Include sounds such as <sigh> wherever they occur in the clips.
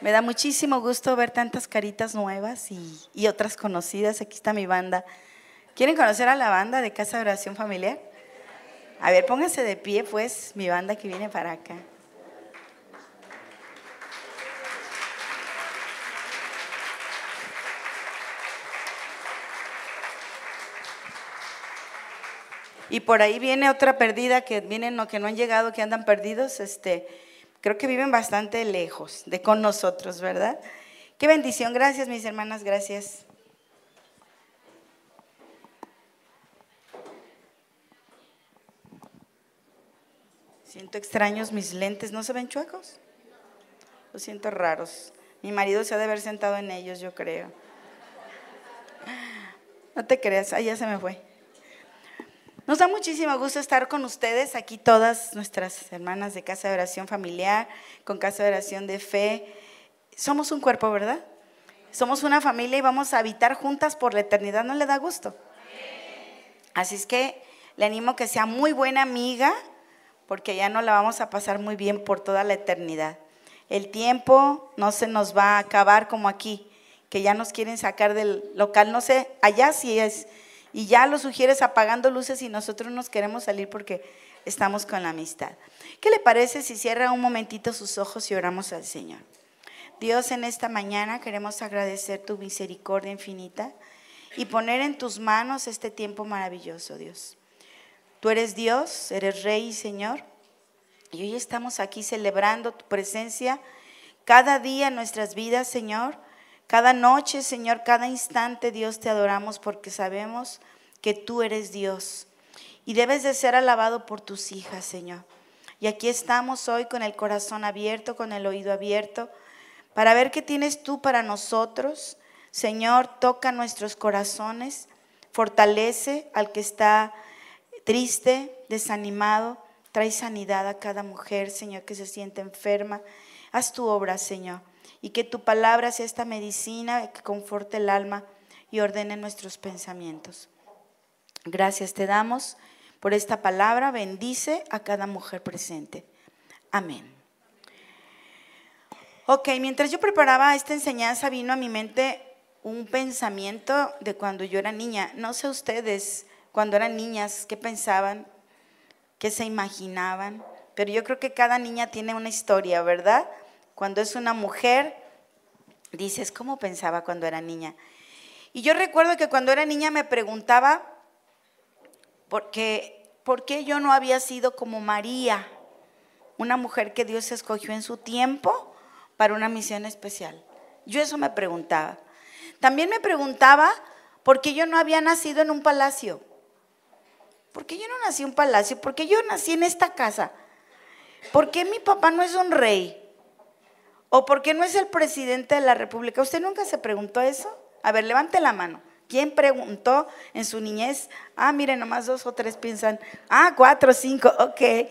Me da muchísimo gusto ver tantas caritas nuevas y, otras conocidas. Aquí está mi banda. ¿Quieren conocer a la banda de Casa de Oración Familiar? A ver, pónganse de pie, pues, mi banda que viene para acá. Y por ahí viene otra perdida que vienen o que no han llegado, que andan perdidos, este, creo que viven bastante lejos de con nosotros, ¿verdad? Qué bendición, gracias mis hermanas, gracias. Siento extraños mis lentes, ¿no se ven chuecos? Los siento raros. Mi marido se ha de haber sentado en ellos, yo creo. No te creas, ahí ya se me fue. Nos da muchísimo gusto estar con ustedes, aquí todas nuestras hermanas de Casa de Oración Familiar, con Casa de Oración de Fe. Somos un cuerpo, ¿verdad? Somos una familia y vamos a habitar juntas por la eternidad. ¿No le da gusto? Así es que le animo que sea muy buena amiga, porque ya no la vamos a pasar muy bien por toda la eternidad. El tiempo no se nos va a acabar como aquí, que ya nos quieren sacar del local. No sé, allá sí es y ya lo sugieres apagando luces y nosotros nos queremos salir porque estamos con la amistad. ¿Qué le parece si cierra un momentito sus ojos y oramos al Señor? Dios, en esta mañana queremos agradecer tu misericordia infinita y poner en tus manos este tiempo maravilloso, Dios. Tú eres Dios, eres Rey y Señor, y hoy estamos aquí celebrando tu presencia cada día en nuestras vidas, Señor cada noche, Señor, cada instante, Dios, te adoramos porque sabemos que tú eres Dios y debes de ser alabado por tus hijas, Señor. Y aquí estamos hoy con el corazón abierto, con el oído abierto, para ver qué tienes tú para nosotros. Señor, toca nuestros corazones, fortalece al que está triste, desanimado, trae sanidad a cada mujer, Señor, que se siente enferma. Haz tu obra, Señor y que tu palabra sea esta medicina que conforte el alma y ordene nuestros pensamientos. Gracias te damos por esta palabra. Bendice a cada mujer presente. Amén. Ok, mientras yo preparaba esta enseñanza vino a mi mente un pensamiento de cuando yo era niña. No sé ustedes, cuando eran niñas, qué pensaban, qué se imaginaban, pero yo creo que cada niña tiene una historia, ¿verdad? Cuando es una mujer, dices, ¿cómo pensaba cuando era niña? Y yo recuerdo que cuando era niña me preguntaba por qué, por qué yo no había sido como María, una mujer que Dios escogió en su tiempo para una misión especial. Yo eso me preguntaba. También me preguntaba por qué yo no había nacido en un palacio. ¿Por qué yo no nací en un palacio? ¿Por qué yo nací en esta casa? ¿Por qué mi papá no es un rey? ¿O por qué no es el presidente de la República? ¿Usted nunca se preguntó eso? A ver, levante la mano. ¿Quién preguntó en su niñez? Ah, miren, nomás dos o tres piensan. Ah, cuatro, cinco, ok.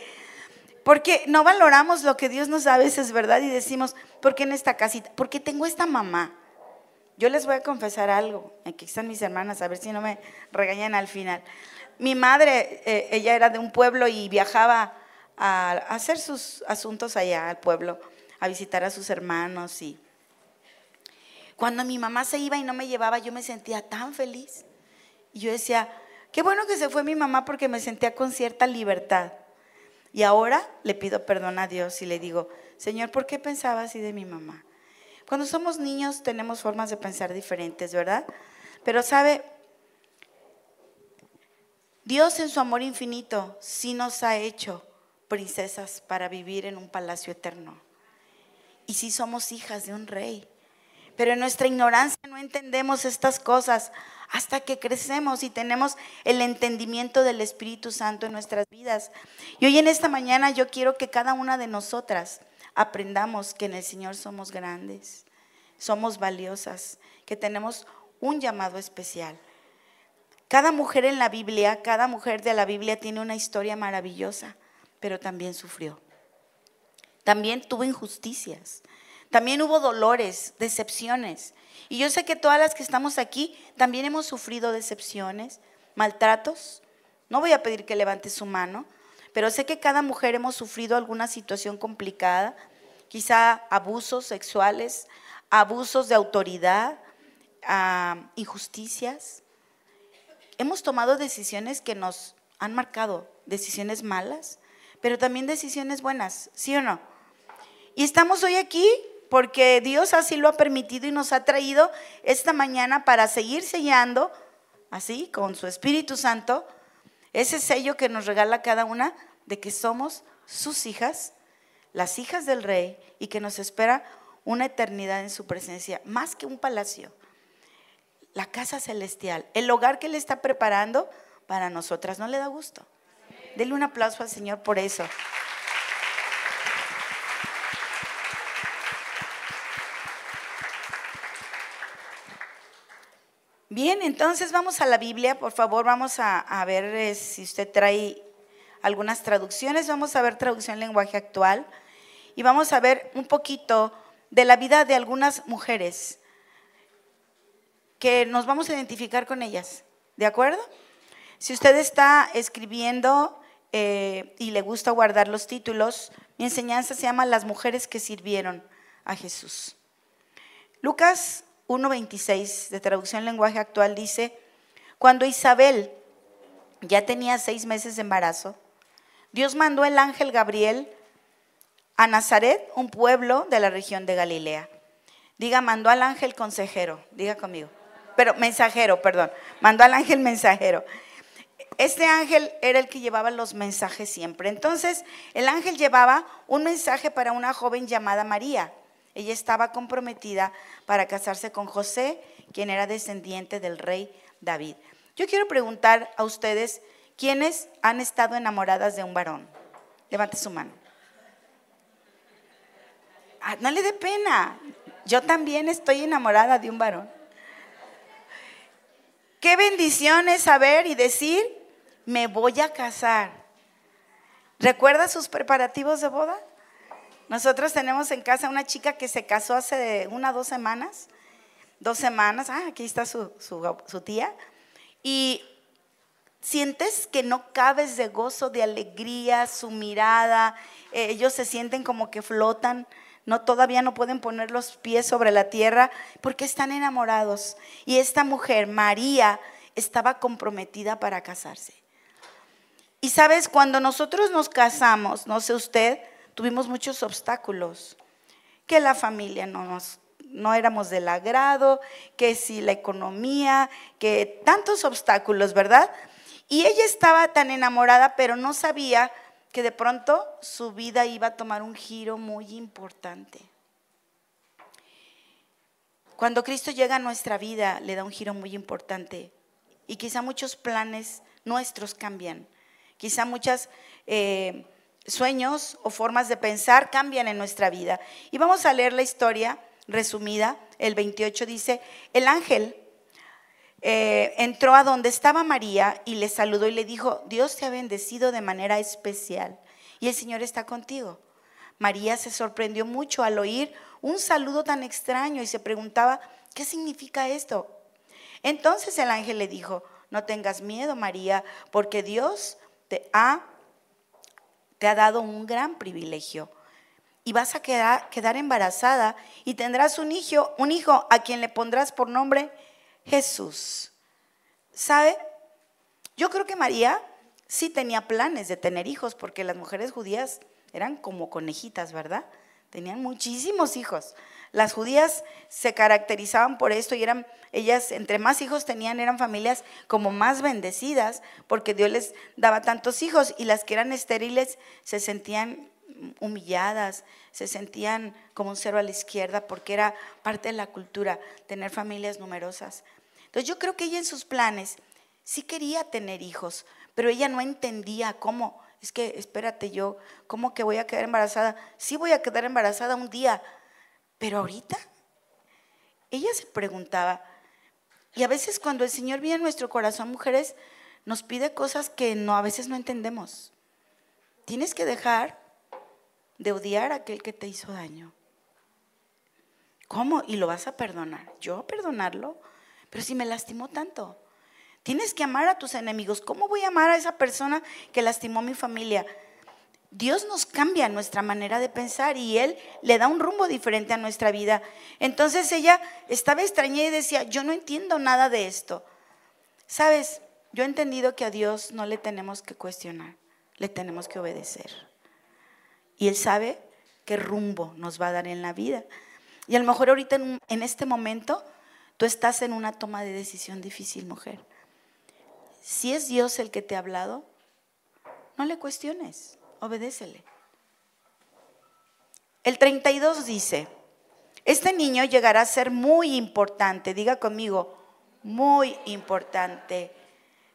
Porque no valoramos lo que Dios nos da a veces, ¿verdad? Y decimos, ¿por qué en esta casita? Porque tengo esta mamá. Yo les voy a confesar algo. Aquí están mis hermanas, a ver si no me regañan al final. Mi madre, eh, ella era de un pueblo y viajaba a hacer sus asuntos allá al pueblo a visitar a sus hermanos y cuando mi mamá se iba y no me llevaba, yo me sentía tan feliz. Y yo decía, qué bueno que se fue mi mamá porque me sentía con cierta libertad. Y ahora le pido perdón a Dios y le digo, Señor, ¿por qué pensaba así de mi mamá? Cuando somos niños tenemos formas de pensar diferentes, ¿verdad? Pero sabe, Dios en su amor infinito sí nos ha hecho princesas para vivir en un palacio eterno y sí somos hijas de un rey. Pero en nuestra ignorancia no entendemos estas cosas hasta que crecemos y tenemos el entendimiento del Espíritu Santo en nuestras vidas. Y hoy en esta mañana yo quiero que cada una de nosotras aprendamos que en el Señor somos grandes, somos valiosas, que tenemos un llamado especial. Cada mujer en la Biblia, cada mujer de la Biblia tiene una historia maravillosa, pero también sufrió. También tuvo injusticias, también hubo dolores, decepciones. Y yo sé que todas las que estamos aquí también hemos sufrido decepciones, maltratos. No voy a pedir que levante su mano, pero sé que cada mujer hemos sufrido alguna situación complicada, quizá abusos sexuales, abusos de autoridad, ah, injusticias. Hemos tomado decisiones que nos han marcado, decisiones malas, pero también decisiones buenas, ¿sí o no? Y estamos hoy aquí porque Dios así lo ha permitido y nos ha traído esta mañana para seguir sellando, así, con su Espíritu Santo, ese sello que nos regala cada una de que somos sus hijas, las hijas del rey, y que nos espera una eternidad en su presencia, más que un palacio, la casa celestial, el hogar que Él está preparando para nosotras. ¿No le da gusto? Dele un aplauso al Señor por eso. Bien, entonces vamos a la Biblia, por favor, vamos a, ver eh, si usted trae algunas traducciones, vamos a ver traducción en lenguaje actual y vamos a ver un poquito de la vida de algunas mujeres que nos vamos a identificar con ellas, ¿de acuerdo? Si usted está escribiendo eh, y le gusta guardar los títulos, mi enseñanza se llama Las mujeres que sirvieron a Jesús. Lucas 1.26 de traducción lenguaje actual dice, cuando Isabel ya tenía seis meses de embarazo, Dios mandó el ángel Gabriel a Nazaret, un pueblo de la región de Galilea. Diga, mandó al ángel consejero, diga conmigo, pero mensajero, perdón, mandó al ángel mensajero. Este ángel era el que llevaba los mensajes siempre. Entonces, el ángel llevaba un mensaje para una joven llamada María. Ella estaba comprometida para casarse con José, quien era descendiente del rey David. Yo quiero preguntar a ustedes, ¿quiénes han estado enamoradas de un varón? Levante su mano. Ah, no le dé pena. Yo también estoy enamorada de un varón. Qué bendición es saber y decir, me voy a casar. ¿Recuerda sus preparativos de boda? Nosotros tenemos en casa una chica que se casó hace una o dos semanas. Dos semanas, ah, aquí está su, tía. Y sientes que no cabes de gozo, de alegría, su mirada, eh, ellos se sienten como que flotan, no todavía no pueden poner los pies sobre la tierra porque están enamorados. Y esta mujer, María, estaba comprometida para casarse. Y sabes, cuando nosotros nos casamos, no sé usted, tuvimos muchos obstáculos, que la familia no nos no éramos del agrado, que si la economía, que tantos obstáculos, ¿verdad? Y ella estaba tan enamorada, pero no sabía que de pronto su vida iba a tomar un giro muy importante. Cuando Cristo llega a nuestra vida, le da un giro muy importante. Y quizá muchos planes nuestros cambian. Quizá muchas eh, sueños o formas de pensar cambian en nuestra vida. Y vamos a leer la historia resumida. El 28 dice, el ángel eh, entró a donde estaba María y le saludó y le dijo, Dios te ha bendecido de manera especial y el Señor está contigo. María se sorprendió mucho al oír un saludo tan extraño y se preguntaba, ¿qué significa esto? Entonces el ángel le dijo, no tengas miedo, María, porque Dios te ha te ha dado un gran privilegio. Y vas a quedar, quedar embarazada y tendrás un hijo, un hijo a quien le pondrás por nombre Jesús. ¿Sabe? Yo creo que María sí tenía planes de tener hijos porque las mujeres judías eran como conejitas, ¿verdad? Tenían muchísimos hijos. Las judías se caracterizaban por esto y eran, ellas, entre más hijos tenían, eran familias como más bendecidas, porque Dios les daba tantos hijos y las que eran estériles se sentían humilladas, se sentían como un cero a la izquierda, porque era parte de la cultura tener familias numerosas. Entonces yo creo que ella en sus planes sí quería tener hijos, pero ella no entendía cómo. Es que, espérate, yo, ¿cómo que voy a quedar embarazada? Sí voy a quedar embarazada un día, pero ahorita, ella se preguntaba, y a veces cuando el Señor viene a nuestro corazón, mujeres, nos pide cosas que no, a veces no entendemos. Tienes que dejar de odiar a aquel que te hizo daño. ¿Cómo? Y lo vas a perdonar. ¿Yo perdonarlo? Pero si me lastimó tanto. Tienes que amar a tus enemigos. ¿Cómo voy a amar a esa persona que lastimó a mi familia? Dios nos cambia nuestra manera de pensar y Él le da un rumbo diferente a nuestra vida. Entonces ella estaba extrañada y decía, yo no entiendo nada de esto. Sabes, yo he entendido que a Dios no le tenemos que cuestionar, le tenemos que obedecer. Y Él sabe qué rumbo nos va a dar en la vida. Y a lo mejor ahorita en, en este momento tú estás en una toma de decisión difícil, mujer. Si es Dios el que te ha hablado, no le cuestiones, obedécele. El 32 dice, este niño llegará a ser muy importante, diga conmigo, muy importante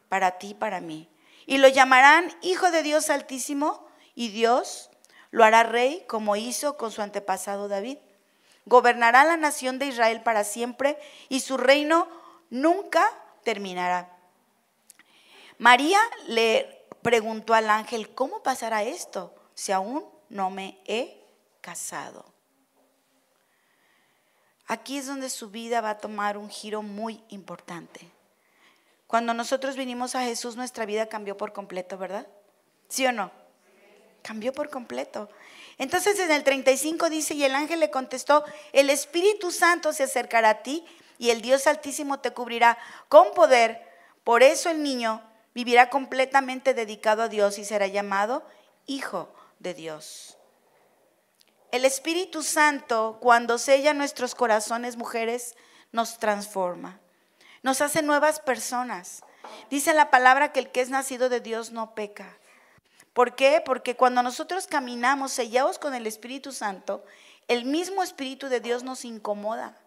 para ti para mí. Y lo llamarán Hijo de Dios Altísimo y Dios lo hará rey como hizo con su antepasado David. Gobernará la nación de Israel para siempre y su reino nunca terminará. María le preguntó al ángel, ¿cómo pasará esto si aún no me he casado? Aquí es donde su vida va a tomar un giro muy importante. Cuando nosotros vinimos a Jesús, nuestra vida cambió por completo, ¿verdad? ¿Sí o no? Cambió por completo. Entonces en el 35 dice, y el ángel le contestó, el Espíritu Santo se acercará a ti y el Dios Altísimo te cubrirá con poder. Por eso el niño vivirá completamente dedicado a Dios y será llamado Hijo de Dios. El Espíritu Santo, cuando sella nuestros corazones, mujeres, nos transforma, nos hace nuevas personas. Dice la palabra que el que es nacido de Dios no peca. ¿Por qué? Porque cuando nosotros caminamos sellados con el Espíritu Santo, el mismo Espíritu de Dios nos incomoda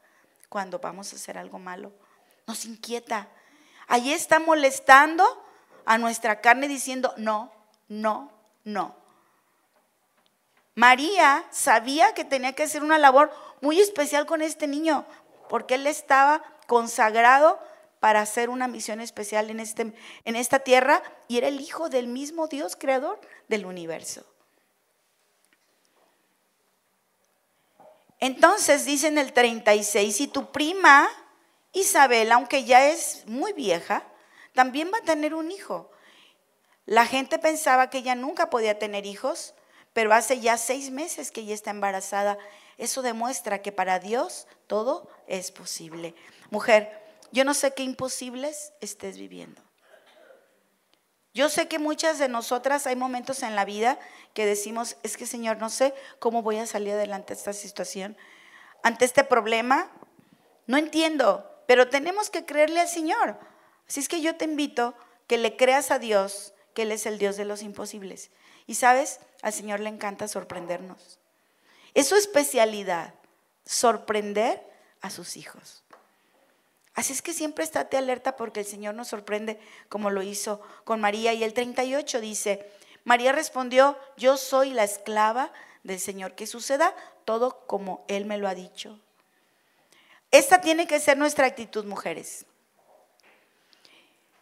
cuando vamos a hacer algo malo. Nos inquieta. Allí está molestando a nuestra carne diciendo, no, no, no. María sabía que tenía que hacer una labor muy especial con este niño, porque él estaba consagrado para hacer una misión especial en, este, en esta tierra y era el hijo del mismo Dios creador del universo. Entonces dice en el 36, si tu prima Isabel, aunque ya es muy vieja, también va a tener un hijo. La gente pensaba que ella nunca podía tener hijos, pero hace ya seis meses que ella está embarazada. Eso demuestra que para Dios todo es posible. Mujer, yo no sé qué imposibles estés viviendo. Yo sé que muchas de nosotras hay momentos en la vida que decimos, es que Señor, no sé cómo voy a salir adelante esta situación, ante este problema. No entiendo, pero tenemos que creerle al Señor. Así es que yo te invito que le creas a Dios, que Él es el Dios de los imposibles. Y sabes, al Señor le encanta sorprendernos. Es su especialidad, sorprender a sus hijos. Así es que siempre estate alerta porque el Señor nos sorprende como lo hizo con María. Y el 38 dice, María respondió, yo soy la esclava del Señor, que suceda todo como Él me lo ha dicho. Esta tiene que ser nuestra actitud, mujeres.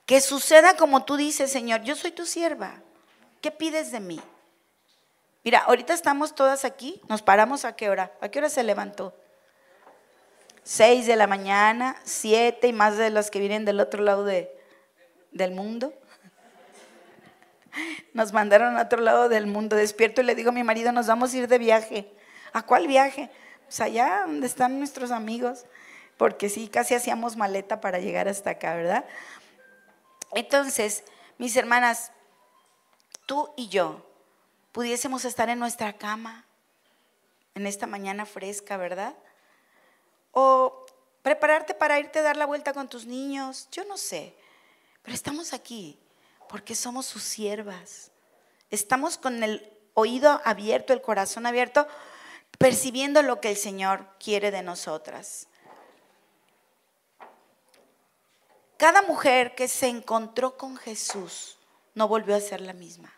Que suceda como tú dices, Señor, yo soy tu sierva. ¿Qué pides de mí? Mira, ahorita estamos todas aquí, nos paramos a qué hora? ¿A qué hora se levantó? 6 de la mañana, 7 y más de los que vienen del otro lado de, del mundo. Nos mandaron a otro lado del mundo. Despierto y le digo a mi marido, nos vamos a ir de viaje. ¿A cuál viaje? Pues allá donde están nuestros amigos. Porque sí, casi hacíamos maleta para llegar hasta acá, ¿verdad? Entonces, mis hermanas, tú y yo pudiésemos estar en nuestra cama en esta mañana fresca, ¿verdad? o prepararte para irte a dar la vuelta con tus niños, yo no sé, pero estamos aquí porque somos sus siervas. Estamos con el oído abierto, el corazón abierto, percibiendo lo que el Señor quiere de nosotras. Cada mujer que se encontró con Jesús no volvió a ser la misma.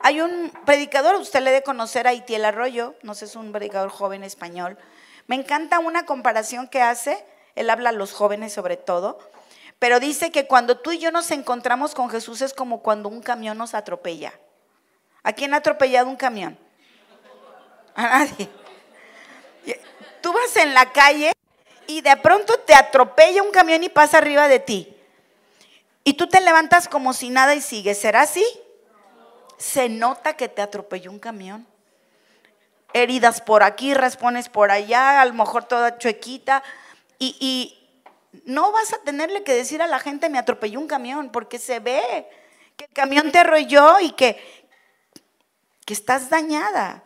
Hay un predicador, usted le debe conocer a Itiel Arroyo, no sé, es un predicador joven español, Me encanta una comparación que hace, él habla a los jóvenes sobre todo, pero dice que cuando tú y yo nos encontramos con Jesús es como cuando un camión nos atropella. ¿A quién ha atropellado un camión? A nadie. Tú vas en la calle y de pronto te atropella un camión y pasa arriba de ti. Y tú te levantas como si nada y sigues. ¿Será así? Se nota que te atropelló un camión. Heridas por aquí, respones por allá, a lo mejor toda chuequita. Y, no vas a tenerle que decir a la gente me atropelló un camión, porque se ve que el camión te arrolló y que, que estás dañada.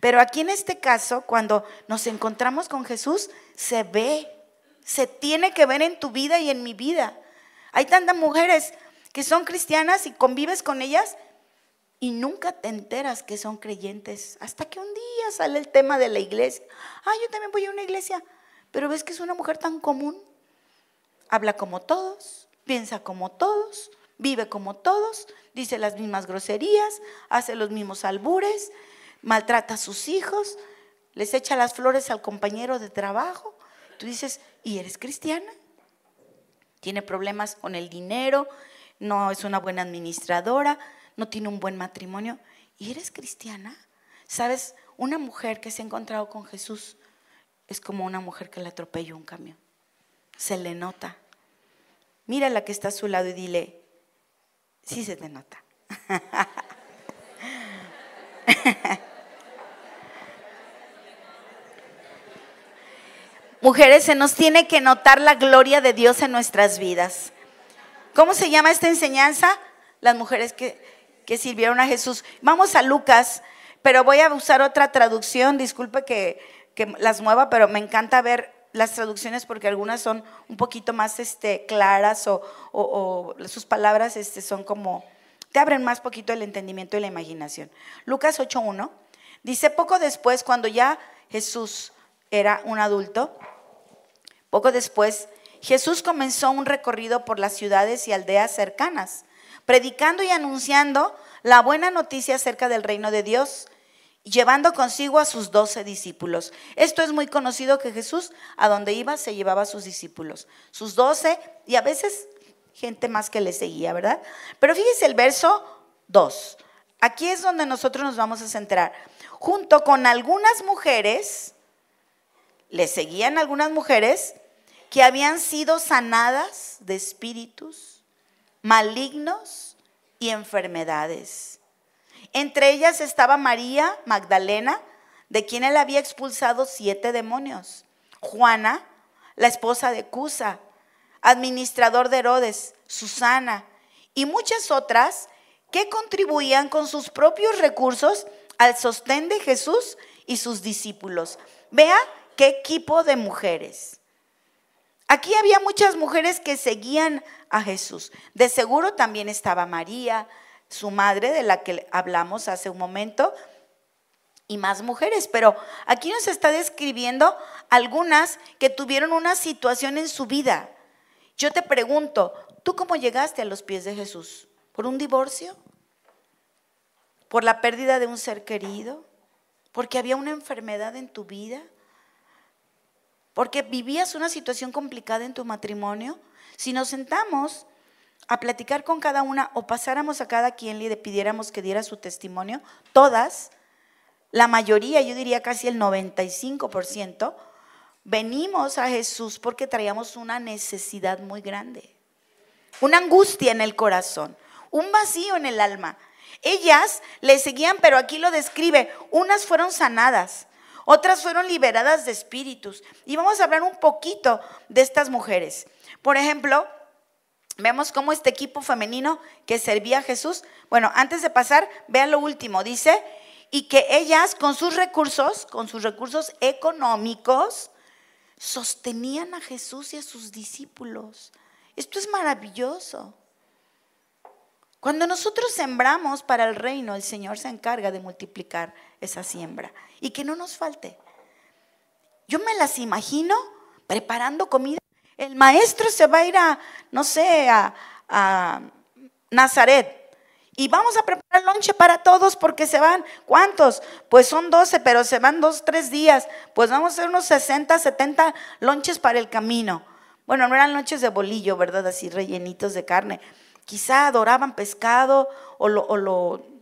Pero aquí en este caso, cuando nos encontramos con Jesús, se ve, se tiene que ver en tu vida y en mi vida. Hay tantas mujeres que son cristianas y convives con ellas y nunca te enteras que son creyentes. Hasta que un día sale el tema de la iglesia. Ah, yo también voy a una iglesia. Pero ves que es una mujer tan común. Habla como todos, piensa como todos, vive como todos, dice las mismas groserías, hace los mismos albures, maltrata a sus hijos, les echa las flores al compañero de trabajo. Tú dices, ¿y eres cristiana? tiene problemas con el dinero, no es una buena administradora, no tiene un buen matrimonio. ¿Y eres cristiana? ¿Sabes? Una mujer que se ha encontrado con Jesús es como una mujer que le atropelló un camión. Se le nota. Mira la que está a su lado y dile, sí se te nota. <laughs> Mujeres, se nos tiene que notar la gloria de Dios en nuestras vidas. ¿Cómo se llama esta enseñanza? Las mujeres que, que sirvieron a Jesús. Vamos a Lucas, pero voy a usar otra traducción. Disculpe que, que las mueva, pero me encanta ver las traducciones porque algunas son un poquito más este, claras o, o, o, sus palabras este, son como, te abren más poquito el entendimiento y la imaginación. Lucas 8.1 dice, poco después, cuando ya Jesús era un adulto, poco después, Jesús comenzó un recorrido por las ciudades y aldeas cercanas, predicando y anunciando la buena noticia acerca del reino de Dios, llevando consigo a sus doce discípulos. Esto es muy conocido que Jesús, a donde iba, se llevaba a sus discípulos, sus doce y a veces gente más que le seguía, ¿verdad? Pero fíjese el verso 2. Aquí es donde nosotros nos vamos a centrar. Junto con algunas mujeres, le seguían algunas mujeres que habían sido sanadas de espíritus malignos y enfermedades. Entre ellas estaba María Magdalena, de quien él había expulsado siete demonios. Juana, la esposa de Cusa, administrador de Herodes, Susana y muchas otras que contribuían con sus propios recursos al sostén de Jesús y sus discípulos. Vea qué equipo de mujeres. Aquí había muchas mujeres que seguían a Jesús. De seguro también estaba María, su madre, de la que hablamos hace un momento, y más mujeres. Pero aquí nos está describiendo algunas que tuvieron una situación en su vida. Yo te pregunto, ¿tú cómo llegaste a los pies de Jesús? ¿Por un divorcio? ¿Por la pérdida de un ser querido? ¿Porque había una enfermedad en tu vida? Porque vivías una situación complicada en tu matrimonio, si nos sentamos a platicar con cada una o pasáramos a cada quien le pidiéramos que diera su testimonio, todas, la mayoría, yo diría casi el 95%, venimos a Jesús porque traíamos una necesidad muy grande, una angustia en el corazón, un vacío en el alma. Ellas le seguían, pero aquí lo describe, unas fueron sanadas, otras fueron liberadas de espíritus. Y vamos a hablar un poquito de estas mujeres. Por ejemplo, vemos cómo este equipo femenino que servía a Jesús, bueno, antes de pasar, vean lo último, dice, y que ellas con sus recursos, con sus recursos económicos, sostenían a Jesús y a sus discípulos. Esto es maravilloso. Cuando nosotros sembramos para el reino, el Señor se encarga de multiplicar esa siembra y que no nos falte. Yo me las imagino preparando comida. El maestro se va a ir a, no sé, a, Nazaret Y vamos a preparar lonche para todos porque se van, ¿cuántos? Pues son 12, pero se van dos, tres días. Pues vamos a hacer unos 60, 70 lonches para el camino. Bueno, no eran lonches de bolillo, ¿verdad? Así rellenitos de carne. Quizá adoraban pescado o lo, o lo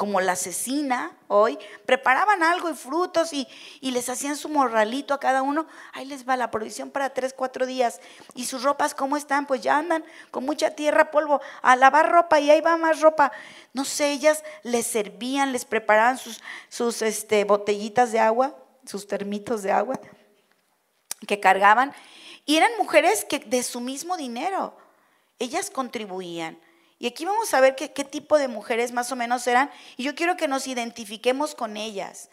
como la asesina hoy, preparaban algo y frutos y, les hacían su morralito a cada uno. Ahí les va la provisión para tres, cuatro días. ¿Y sus ropas cómo están? Pues ya andan con mucha tierra, polvo, a lavar ropa y ahí va más ropa. No sé, ellas les servían, les preparaban sus, sus este, botellitas de agua, sus termitos de agua que cargaban. Y eran mujeres que de su mismo dinero, ellas contribuían. Y aquí vamos a ver qué, tipo de mujeres más o menos eran. Y yo quiero que nos identifiquemos con ellas.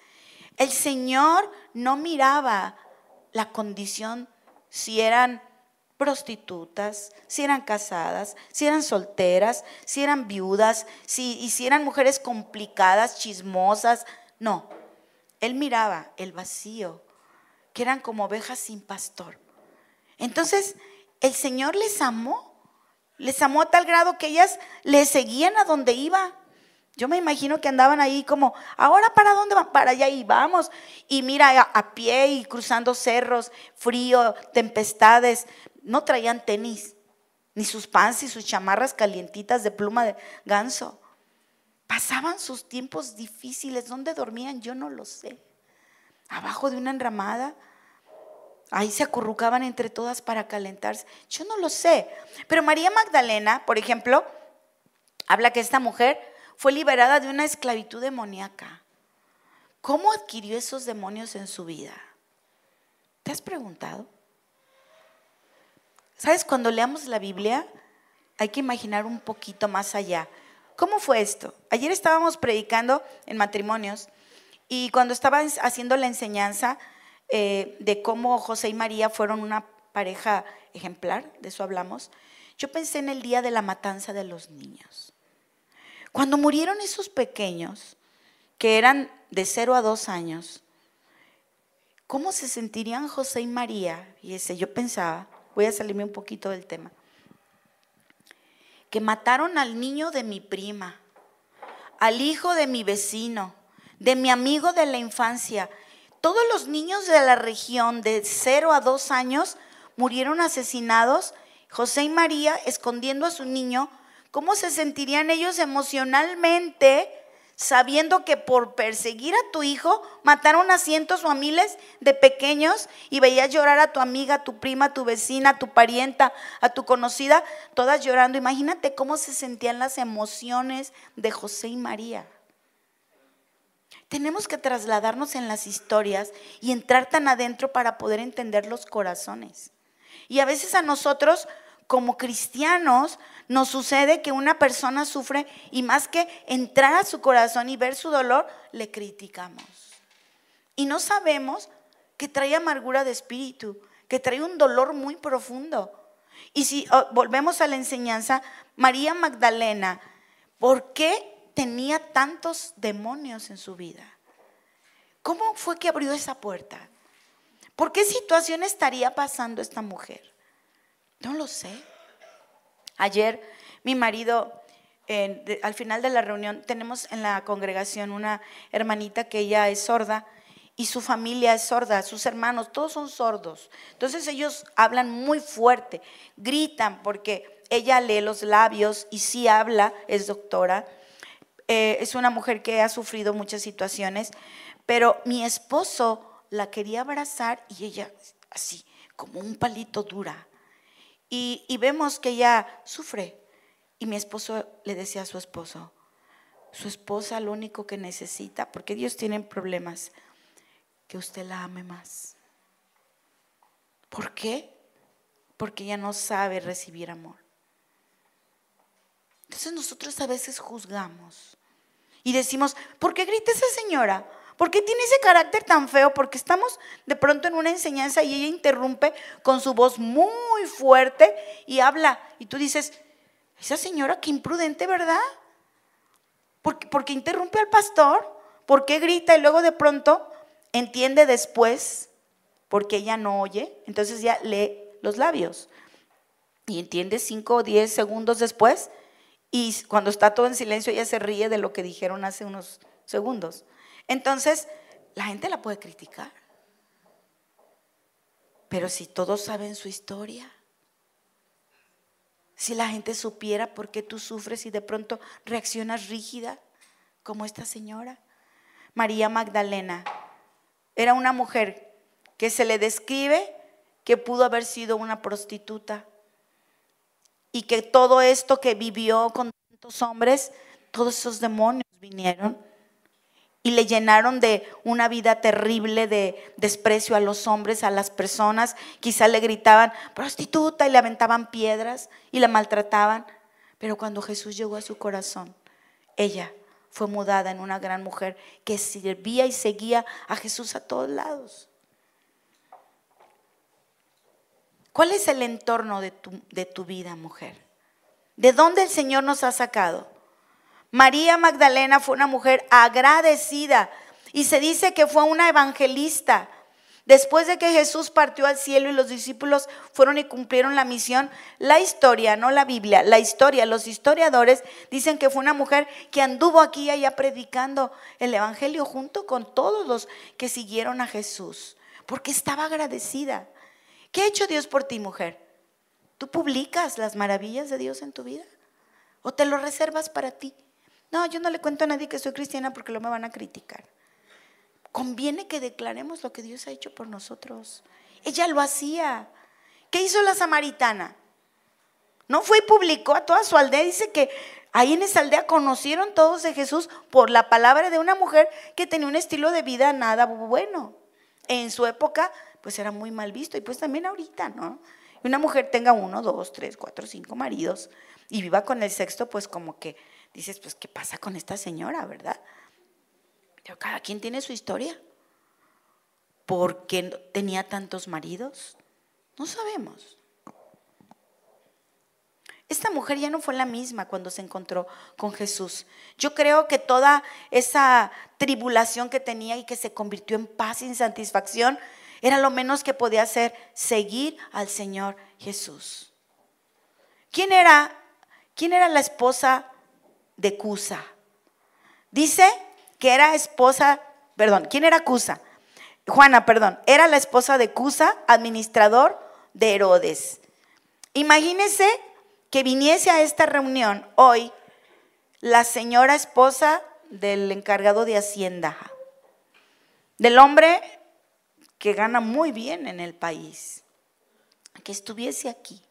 El Señor no miraba la condición si eran prostitutas, si eran casadas, si eran solteras, si eran viudas, si, y si eran mujeres complicadas, chismosas. No, Él miraba el vacío, que eran como ovejas sin pastor. Entonces, el Señor les amó les amó a tal grado que ellas le seguían a donde iba. Yo me imagino que andaban ahí como, ahora para dónde van, para allá y vamos. Y mira, a, pie y cruzando cerros, frío, tempestades. No traían tenis, ni sus pants y sus chamarras calientitas de pluma de ganso. Pasaban sus tiempos difíciles. ¿Dónde dormían? Yo no lo sé. Abajo de una enramada, Ahí se acurrucaban entre todas para calentarse. Yo no lo sé. Pero María Magdalena, por ejemplo, habla que esta mujer fue liberada de una esclavitud demoníaca. ¿Cómo adquirió esos demonios en su vida? ¿Te has preguntado? ¿Sabes? Cuando leamos la Biblia hay que imaginar un poquito más allá. ¿Cómo fue esto? Ayer estábamos predicando en matrimonios y cuando estaba haciendo la enseñanza, eh, de cómo José y María fueron una pareja ejemplar, de eso hablamos, yo pensé en el día de la matanza de los niños. Cuando murieron esos pequeños, que eran de 0 a 2 años, ¿cómo se sentirían José y María? Y ese, yo pensaba, voy a salirme un poquito del tema, que mataron al niño de mi prima, al hijo de mi vecino, de mi amigo de la infancia, todos los niños de la región de 0 a 2 años murieron asesinados. José y María escondiendo a su niño. ¿Cómo se sentirían ellos emocionalmente sabiendo que por perseguir a tu hijo mataron a cientos o a miles de pequeños y veías llorar a tu amiga, a tu prima, a tu vecina, a tu parienta, a tu conocida, todas llorando? Imagínate cómo se sentían las emociones de José y María. Tenemos que trasladarnos en las historias y entrar tan adentro para poder entender los corazones. Y a veces a nosotros, como cristianos, nos sucede que una persona sufre y más que entrar a su corazón y ver su dolor, le criticamos. Y no sabemos que trae amargura de espíritu, que trae un dolor muy profundo. Y si oh, volvemos a la enseñanza, María Magdalena, ¿por qué tenía tantos demonios en su vida? ¿Cómo fue que abrió esa puerta? ¿Por qué situación estaría pasando esta mujer? No lo sé. Ayer mi marido, al final de la reunión, tenemos en la congregación una hermanita que ella es sorda y su familia es sorda, sus hermanos, todos son sordos. Entonces ellos hablan muy fuerte, gritan porque ella lee los labios y sí habla, es doctora, eh, es una mujer que ha sufrido muchas situaciones, pero mi esposo la quería abrazar y ella así, como un palito dura. Y, y vemos que ella sufre. Y mi esposo le decía a su esposo, su esposa lo único que necesita, porque Dios tiene problemas, que usted la ame más. ¿Por qué? Porque ella no sabe recibir amor. Entonces nosotros a veces juzgamos y decimos, ¿por qué grita esa señora? ¿Por qué tiene ese carácter tan feo? Porque estamos de pronto en una enseñanza y ella interrumpe con su voz muy fuerte y habla. Y tú dices, esa señora qué imprudente, ¿verdad? ¿Por qué, interrumpe al pastor? ¿Por qué grita y luego de pronto entiende después? Porque ella no oye. Entonces ya lee los labios. Y entiende cinco o diez segundos después Y cuando está todo en silencio, ella se ríe de lo que dijeron hace unos segundos. Entonces, la gente la puede criticar. Pero si todos saben su historia, si la gente supiera por qué tú sufres y de pronto reaccionas rígida, como esta señora. María Magdalena era una mujer que se le describe que pudo haber sido una prostituta y que todo esto que vivió con tantos hombres, todos esos demonios vinieron y le llenaron de una vida terrible de desprecio a los hombres, a las personas. Quizá le gritaban prostituta y le aventaban piedras y la maltrataban. Pero cuando Jesús llegó a su corazón, ella fue mudada en una gran mujer que servía y seguía a Jesús a todos lados. ¿Cuál es el entorno de tu, de tu vida, mujer? ¿De dónde el Señor nos ha sacado? María Magdalena fue una mujer agradecida y se dice que fue una evangelista. Después de que Jesús partió al cielo y los discípulos fueron y cumplieron la misión, la historia, no la Biblia, la historia, los historiadores dicen que fue una mujer que anduvo aquí y allá predicando el Evangelio junto con todos los que siguieron a Jesús, porque estaba agradecida. ¿Qué ha hecho Dios por ti, mujer? ¿Tú publicas las maravillas de Dios en tu vida? ¿O te lo reservas para ti? No, yo no le cuento a nadie que soy cristiana porque lo me van a criticar. Conviene que declaremos lo que Dios ha hecho por nosotros. Ella lo hacía. ¿Qué hizo la samaritana? No fue y publicó a toda su aldea. Dice que ahí en esa aldea conocieron todos de Jesús por la palabra de una mujer que tenía un estilo de vida nada bueno. En su época, pues era muy mal visto. Y pues también ahorita, ¿no? Una mujer tenga uno, dos, tres, cuatro, cinco maridos y viva con el sexto, pues como que dices, pues, ¿qué pasa con esta señora, verdad? Pero cada quien tiene su historia. ¿Por qué tenía tantos maridos? No sabemos. Esta mujer ya no fue la misma cuando se encontró con Jesús. Yo creo que toda esa tribulación que tenía y que se convirtió en paz y satisfacción era lo menos que podía hacer seguir al Señor Jesús. ¿Quién era, quién era la esposa de Cusa. Dice que era esposa, perdón, ¿quién era Cusa? Juana, perdón, era la esposa de Cusa, administrador de Herodes. Imagínese que viniese a esta reunión hoy la señora esposa del encargado de Hacienda, del hombre que gana muy bien en el país, que estuviese aquí,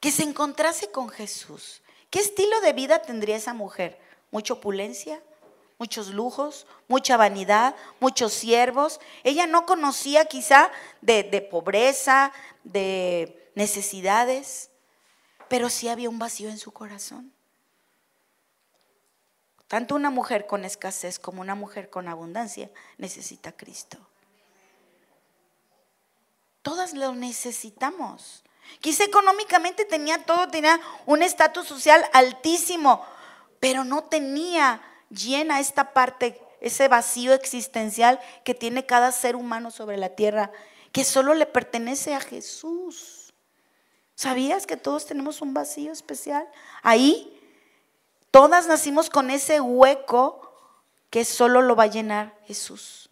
que se encontrase con Jesús, ¿Qué estilo de vida tendría esa mujer? ¿Mucha opulencia? muchos lujos, mucha vanidad, muchos siervos. Ella no conocía quizá de, de, pobreza, de necesidades, pero sí había un vacío en su corazón. Tanto una mujer con escasez como una mujer con abundancia necesita a Cristo. Todas lo necesitamos. Quizá económicamente tenía todo, tenía un estatus social altísimo, pero no tenía llena esta parte, ese vacío existencial que tiene cada ser humano sobre la tierra, que solo le pertenece a Jesús. ¿Sabías que todos tenemos un vacío especial? Ahí, todas nacimos con ese hueco que solo lo va a llenar Jesús.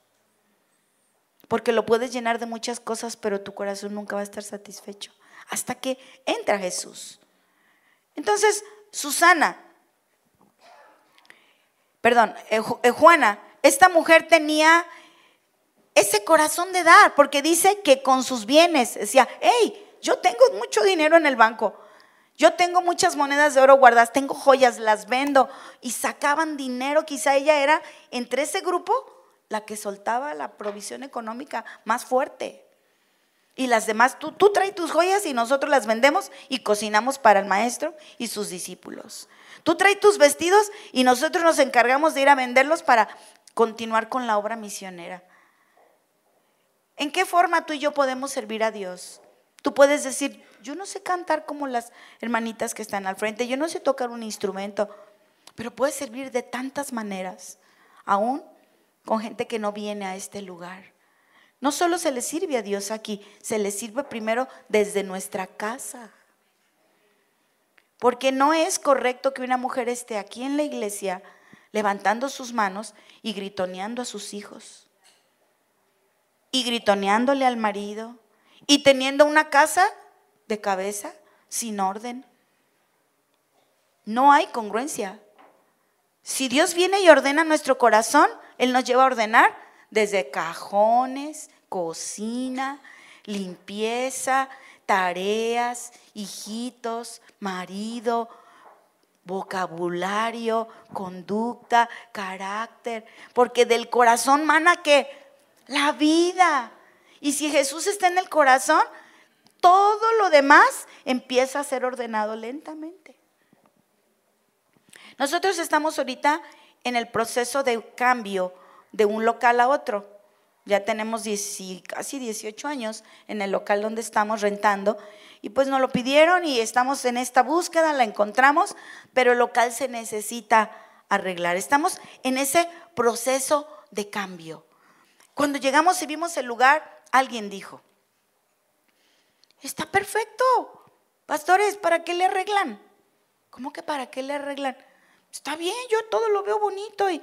Porque lo puedes llenar de muchas cosas, pero tu corazón nunca va a estar satisfecho hasta que entra Jesús. Entonces, Susana, perdón, eh, eh, Juana, esta mujer tenía ese corazón de dar, porque dice que con sus bienes decía, hey, yo tengo mucho dinero en el banco, yo tengo muchas monedas de oro guardadas, tengo joyas, las vendo, y sacaban dinero, quizá ella era entre ese grupo la que soltaba la provisión económica más fuerte. Y las demás, tú, tú traes tus joyas y nosotros las vendemos y cocinamos para el maestro y sus discípulos. Tú traes tus vestidos y nosotros nos encargamos de ir a venderlos para continuar con la obra misionera. ¿En qué forma tú y yo podemos servir a Dios? Tú puedes decir, yo no sé cantar como las hermanitas que están al frente, yo no sé tocar un instrumento, pero puedes servir de tantas maneras, aún con gente que no viene a este lugar. No solo se le sirve a Dios aquí, se le sirve primero desde nuestra casa. Porque no es correcto que una mujer esté aquí en la iglesia levantando sus manos y gritoneando a sus hijos. Y gritoneándole al marido. Y teniendo una casa de cabeza sin orden. No hay congruencia. Si Dios viene y ordena nuestro corazón, Él nos lleva a ordenar desde cajones, cocina, limpieza, tareas, hijitos, marido, vocabulario, conducta, carácter, porque del corazón mana que la vida. Y si Jesús está en el corazón, todo lo demás empieza a ser ordenado lentamente. Nosotros estamos ahorita en el proceso de cambio de un local a otro. Ya tenemos casi 18 años en el local donde estamos rentando y pues nos lo pidieron y estamos en esta búsqueda, la encontramos, pero el local se necesita arreglar. Estamos en ese proceso de cambio. Cuando llegamos y vimos el lugar, alguien dijo, está perfecto, pastores, ¿para qué le arreglan? ¿Cómo que para qué le arreglan? Está bien, yo todo lo veo bonito, y,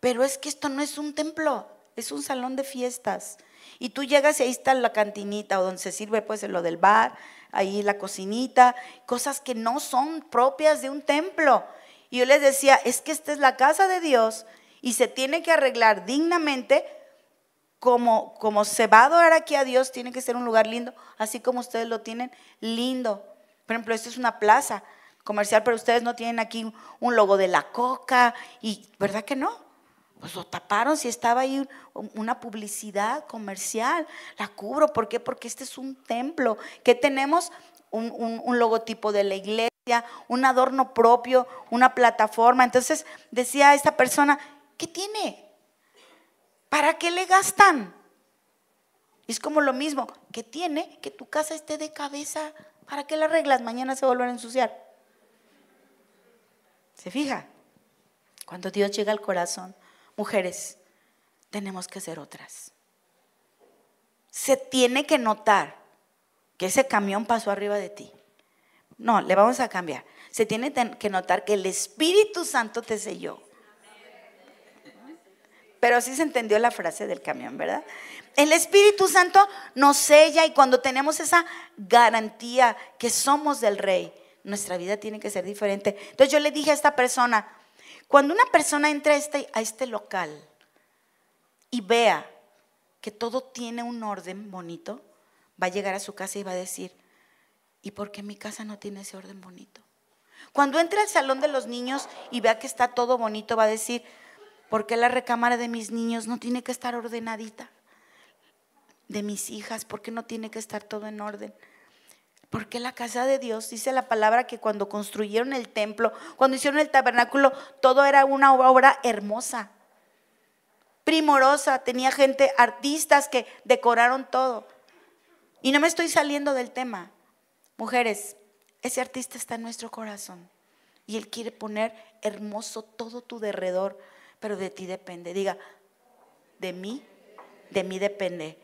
pero es que esto no es un templo, es un salón de fiestas. Y tú llegas y ahí está la cantinita o donde se sirve pues lo del bar, ahí la cocinita, cosas que no son propias de un templo. Y yo les decía, es que esta es la casa de Dios y se tiene que arreglar dignamente como, como se va a adorar aquí a Dios, tiene que ser un lugar lindo, así como ustedes lo tienen, lindo. Por ejemplo, esto es una plaza comercial, pero ustedes no tienen aquí un logo de la coca, y ¿verdad que no? Pues lo taparon si estaba ahí una publicidad comercial. La cubro. ¿Por qué? Porque este es un templo. que tenemos? Un, logotipo de la iglesia, un adorno propio, una plataforma. Entonces decía esta persona, ¿qué tiene? ¿Para qué le gastan? Es como lo mismo, ¿qué tiene? Que tu casa esté de cabeza. ¿Para qué la arreglas? Mañana se vuelven a ensuciar. ¿Se fija? Cuando Dios llega al corazón, mujeres, tenemos que ser otras. Se tiene que notar que ese camión pasó arriba de ti. No, le vamos a cambiar. Se tiene que notar que el Espíritu Santo te selló. Pero así se entendió la frase del camión, ¿verdad? El Espíritu Santo nos sella y cuando tenemos esa garantía que somos del Rey, nuestra vida tiene que ser diferente. Entonces yo le dije a esta persona, cuando una persona entra a este, a este local y vea que todo tiene un orden bonito, va a llegar a su casa y va a decir, ¿y por qué mi casa no tiene ese orden bonito? Cuando entre al salón de los niños y vea que está todo bonito, va a decir, ¿por qué la recámara de mis niños no tiene que estar ordenadita? De mis hijas, ¿por qué no tiene que estar todo en orden? Porque la casa de Dios, dice la palabra que cuando construyeron el templo, cuando hicieron el tabernáculo, todo era una obra hermosa, primorosa. Tenía gente, artistas que decoraron todo. Y no me estoy saliendo del tema. Mujeres, ese artista está en nuestro corazón. Y Él quiere poner hermoso todo tu derredor, pero de ti depende. Diga, de mí, de mí depende.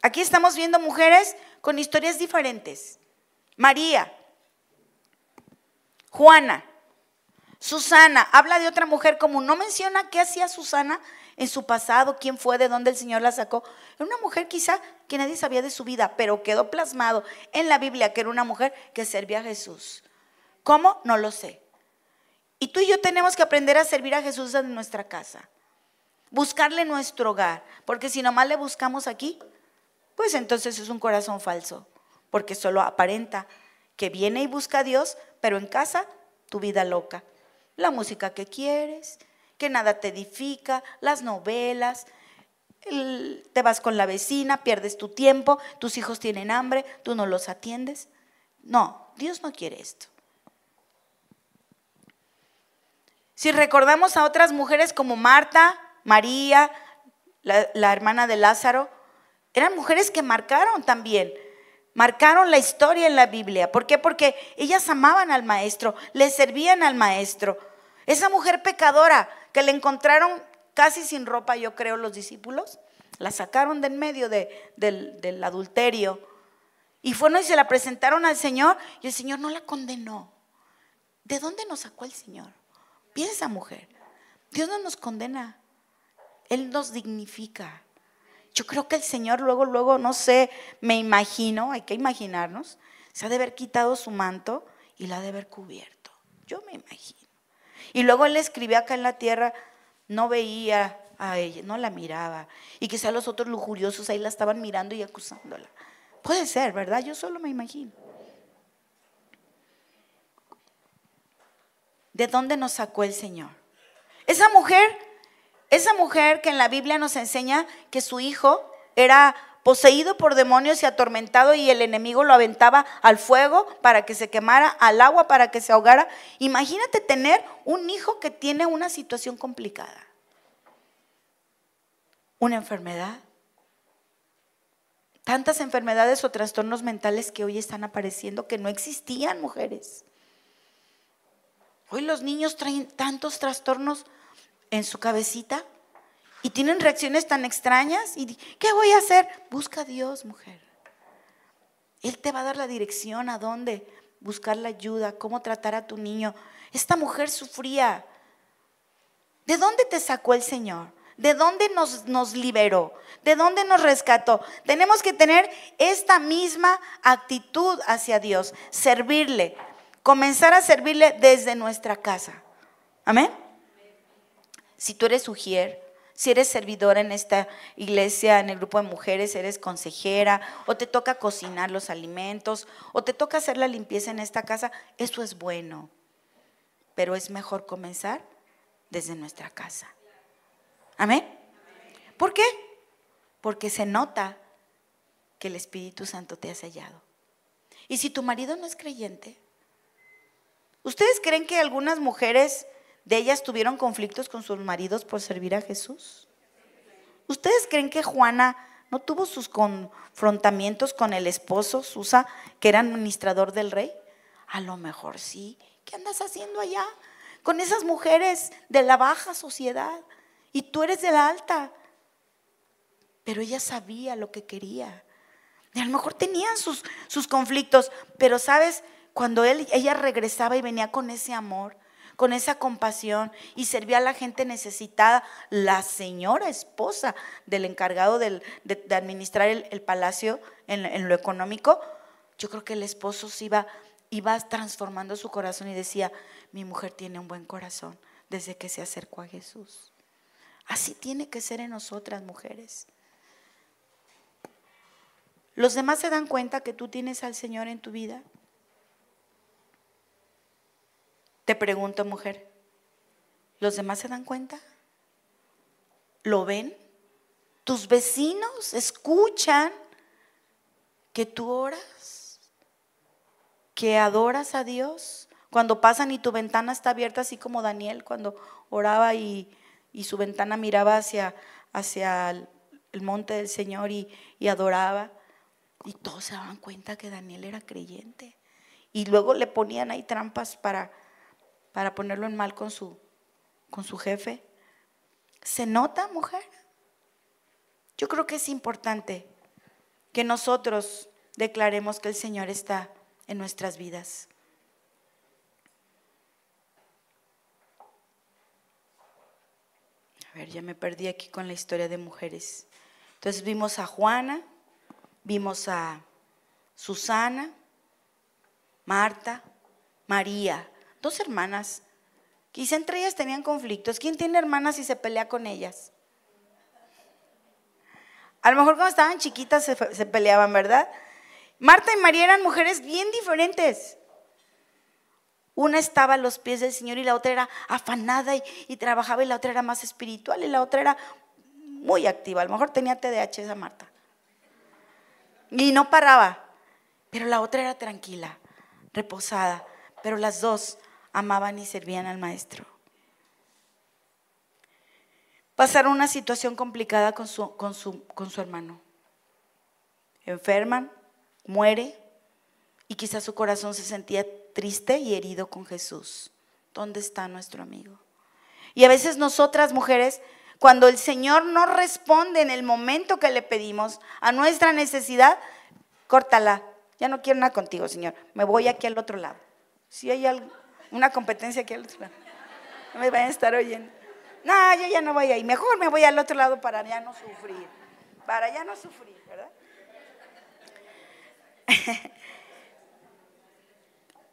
Aquí estamos viendo mujeres con historias diferentes. María, Juana, Susana, habla de otra mujer común. No menciona qué hacía Susana en su pasado, quién fue, de dónde el Señor la sacó. Era una mujer quizá que nadie sabía de su vida, pero quedó plasmado en la Biblia que era una mujer que servía a Jesús. ¿Cómo? No lo sé. Y tú y yo tenemos que aprender a servir a Jesús en nuestra casa. Buscarle nuestro hogar. Porque si nomás le buscamos aquí, pues entonces es un corazón falso porque solo aparenta que viene y busca a Dios, pero en casa tu vida loca. La música que quieres, que nada te edifica, las novelas, te vas con la vecina, pierdes tu tiempo, tus hijos tienen hambre, tú no los atiendes. No, Dios no quiere esto. Si recordamos a otras mujeres como Marta, María, la, hermana de Lázaro, eran mujeres que marcaron también marcaron la historia en la Biblia. ¿Por qué? Porque ellas amaban al maestro, le servían al maestro. Esa mujer pecadora que le encontraron casi sin ropa, yo creo, los discípulos, la sacaron de en medio del, adulterio. Y fueron y se la presentaron al Señor y el Señor no la condenó. ¿De dónde nos sacó el Señor? Piensa, mujer. Dios no nos condena. Él nos dignifica. Yo creo que el Señor luego, luego, no sé, me imagino, hay que imaginarnos, se ha de haber quitado su manto y la ha de haber cubierto. Yo me imagino. Y luego Él escribió acá en la tierra, no veía a ella, no la miraba. Y quizá los otros lujuriosos ahí la estaban mirando y acusándola. Puede ser, ¿verdad? Yo solo me imagino. ¿De dónde nos sacó el Señor? Esa mujer, esa mujer que en la Biblia nos enseña que su hijo era poseído por demonios y atormentado y el enemigo lo aventaba al fuego para que se quemara, al agua para que se ahogara. Imagínate tener un hijo que tiene una situación complicada una enfermedad. Tantas enfermedades o trastornos mentales que hoy están apareciendo que no existían mujeres. Hoy los niños traen tantos trastornos en su cabecita y tienen reacciones tan extrañas. ¿Y qué voy a hacer? Busca a Dios, mujer. Él te va a dar la dirección a dónde buscar la ayuda, cómo tratar a tu niño. Esta mujer sufría. ¿De dónde te sacó el Señor? ¿De dónde nos, nos liberó? ¿De dónde nos rescató? Tenemos que tener esta misma actitud hacia Dios, servirle, comenzar a servirle desde nuestra casa. Amén. Si tú eres ujier, si eres servidora en esta iglesia, en el grupo de mujeres, eres consejera, o te toca cocinar los alimentos, o te toca hacer la limpieza en esta casa, eso es bueno. Pero es mejor comenzar desde nuestra casa. Amén. ¿Por qué? Porque se nota que el Espíritu Santo te ha sellado. Y si tu marido no es creyente, ¿ustedes creen que algunas mujeres de ellas tuvieron conflictos con sus maridos por servir a Jesús? ¿Ustedes creen que Juana no tuvo sus confrontamientos con el esposo, Susa, que era administrador del rey? A lo mejor sí. ¿Qué andas haciendo allá? Con esas mujeres de la baja sociedad y tú eres de la alta. Pero ella sabía lo que quería. Y a lo mejor tenían sus, sus conflictos, pero sabes, cuando él, ella regresaba y venía con ese amor, con esa compasión y servía a la gente necesitada, la señora esposa del encargado de, administrar el, palacio en, en, lo económico, yo creo que el esposo se iba, iba transformando su corazón y decía, mi mujer tiene un buen corazón desde que se acercó a Jesús. Así tiene que ser en nosotras, mujeres. ¿Los demás se dan cuenta que tú tienes al Señor en tu vida? Te pregunto, mujer, ¿los demás se dan cuenta? ¿Lo ven? ¿Tus vecinos escuchan que tú oras? ¿Que adoras a Dios? Cuando pasan y tu ventana está abierta, así como Daniel cuando oraba y y su ventana miraba hacia, hacia el, monte del Señor y, adoraba. Y todos se daban cuenta que Daniel era creyente. Y luego le ponían ahí trampas para, para ponerlo en mal con su, con su jefe. ¿Se nota, mujer? Yo creo que es importante que nosotros declaremos que el Señor está en nuestras vidas. A ver, ya me perdí aquí con la historia de mujeres. Entonces vimos a Juana, vimos a Susana, Marta, María, dos hermanas. Quizá entre ellas tenían conflictos. ¿Quién tiene hermanas y se pelea con ellas? A lo mejor cuando estaban chiquitas se, peleaban, ¿verdad? Marta y María eran mujeres bien diferentes. Una estaba a los pies del Señor y la otra era afanada y, trabajaba y la otra era más espiritual y la otra era muy activa. A lo mejor tenía TDAH esa Marta. Y no paraba. Pero la otra era tranquila, reposada. Pero las dos amaban y servían al maestro. Pasaron una situación complicada con su, con su, con su hermano. Enferman, muere y quizás su corazón se sentía triste y herido con Jesús. ¿Dónde está nuestro amigo? Y a veces nosotras mujeres, cuando el Señor no responde en el momento que le pedimos a nuestra necesidad, córtala. Ya no quiero nada contigo, Señor. Me voy aquí al otro lado. Si hay algo, Una competencia aquí al otro lado. No me vayan a estar oyendo. No, yo ya no voy ahí. Mejor me voy al otro lado para ya no sufrir. Para ya no sufrir, ¿verdad? <laughs>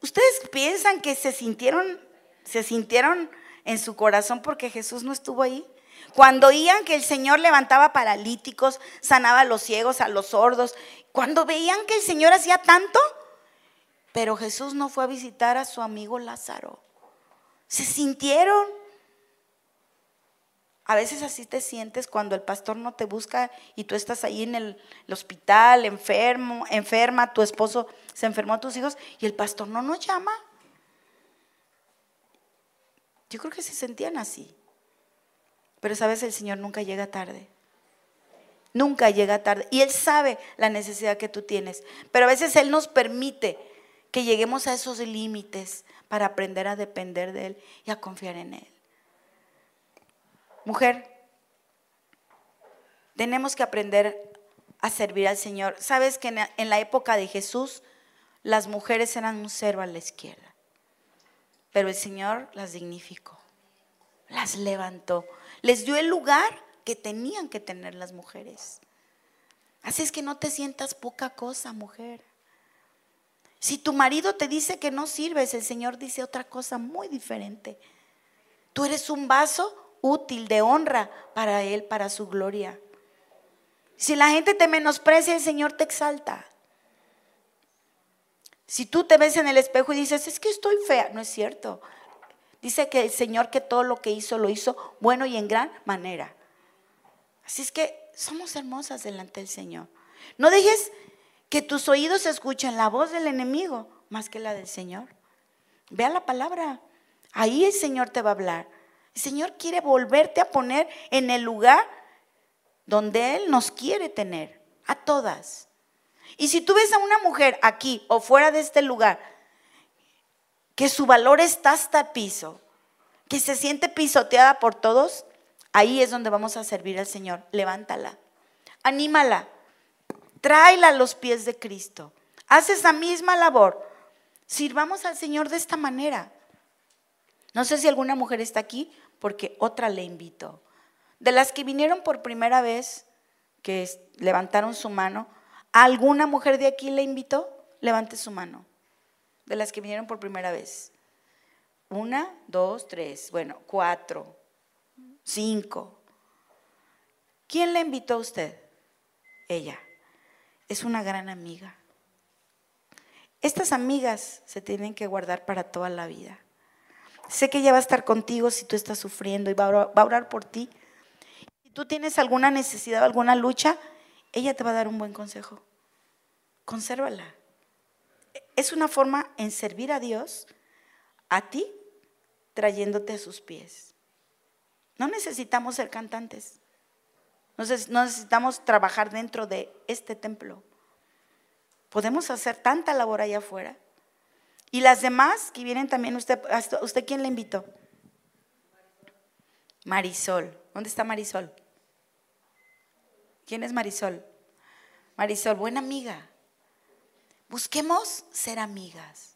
¿Ustedes piensan que se sintieron, se sintieron en su corazón porque Jesús no estuvo ahí? Cuando oían que el Señor levantaba paralíticos, sanaba a los ciegos, a los sordos, cuando veían que el Señor hacía tanto, pero Jesús no fue a visitar a su amigo Lázaro. Se sintieron. A veces así te sientes cuando el pastor no te busca y tú estás ahí en el, hospital, enfermo, enferma, tu esposo se enfermó, tus hijos, y el pastor no nos llama. Yo creo que se sentían así. Pero sabes, el Señor nunca llega tarde. Nunca llega tarde. Y Él sabe la necesidad que tú tienes. Pero a veces Él nos permite que lleguemos a esos límites para aprender a depender de Él y a confiar en Él. Mujer, tenemos que aprender a servir al Señor. Sabes que en la época de Jesús las mujeres eran un cero a la izquierda, pero el Señor las dignificó, las levantó, les dio el lugar que tenían que tener las mujeres. Así es que no te sientas poca cosa, mujer. Si tu marido te dice que no sirves, el Señor dice otra cosa muy diferente. Tú eres un vaso útil de honra para Él, para su gloria. Si la gente te menosprecia, el Señor te exalta. Si tú te ves en el espejo y dices, es que estoy fea, no es cierto. Dice que el Señor que todo lo que hizo lo hizo bueno y en gran manera. Así es que somos hermosas delante del Señor. No dejes que tus oídos escuchen la voz del enemigo más que la del Señor. Vea la palabra. Ahí el Señor te va a hablar. El Señor quiere volverte a poner en el lugar donde Él nos quiere tener, a todas. Y si tú ves a una mujer aquí o fuera de este lugar, que su valor está hasta piso, que se siente pisoteada por todos, ahí es donde vamos a servir al Señor. Levántala, anímala, tráela a los pies de Cristo. Haz esa misma labor. Sirvamos al Señor de esta manera. No sé si alguna mujer está aquí porque otra le invito. De las que vinieron por primera vez, que levantaron su mano, ¿alguna mujer de aquí le invitó? Levante su mano. De las que vinieron por primera vez. Una, dos, tres, bueno, cuatro, cinco. ¿Quién le invitó a usted? Ella es una gran amiga. Estas amigas se tienen que guardar para toda la vida. Sé que ella va a estar contigo si tú estás sufriendo y va a orar por ti. Si tú tienes alguna necesidad, alguna lucha, ella te va a dar un buen consejo. Consérvala. Es una forma en servir a Dios, a ti, trayéndote a sus pies. No necesitamos ser cantantes. No necesitamos trabajar dentro de este templo. Podemos hacer tanta labor allá afuera. Y las demás que vienen también, ¿usted, ¿usted quién le invitó? Marisol. ¿Dónde está Marisol? ¿Quién es Marisol? Marisol, buena amiga. Busquemos ser amigas.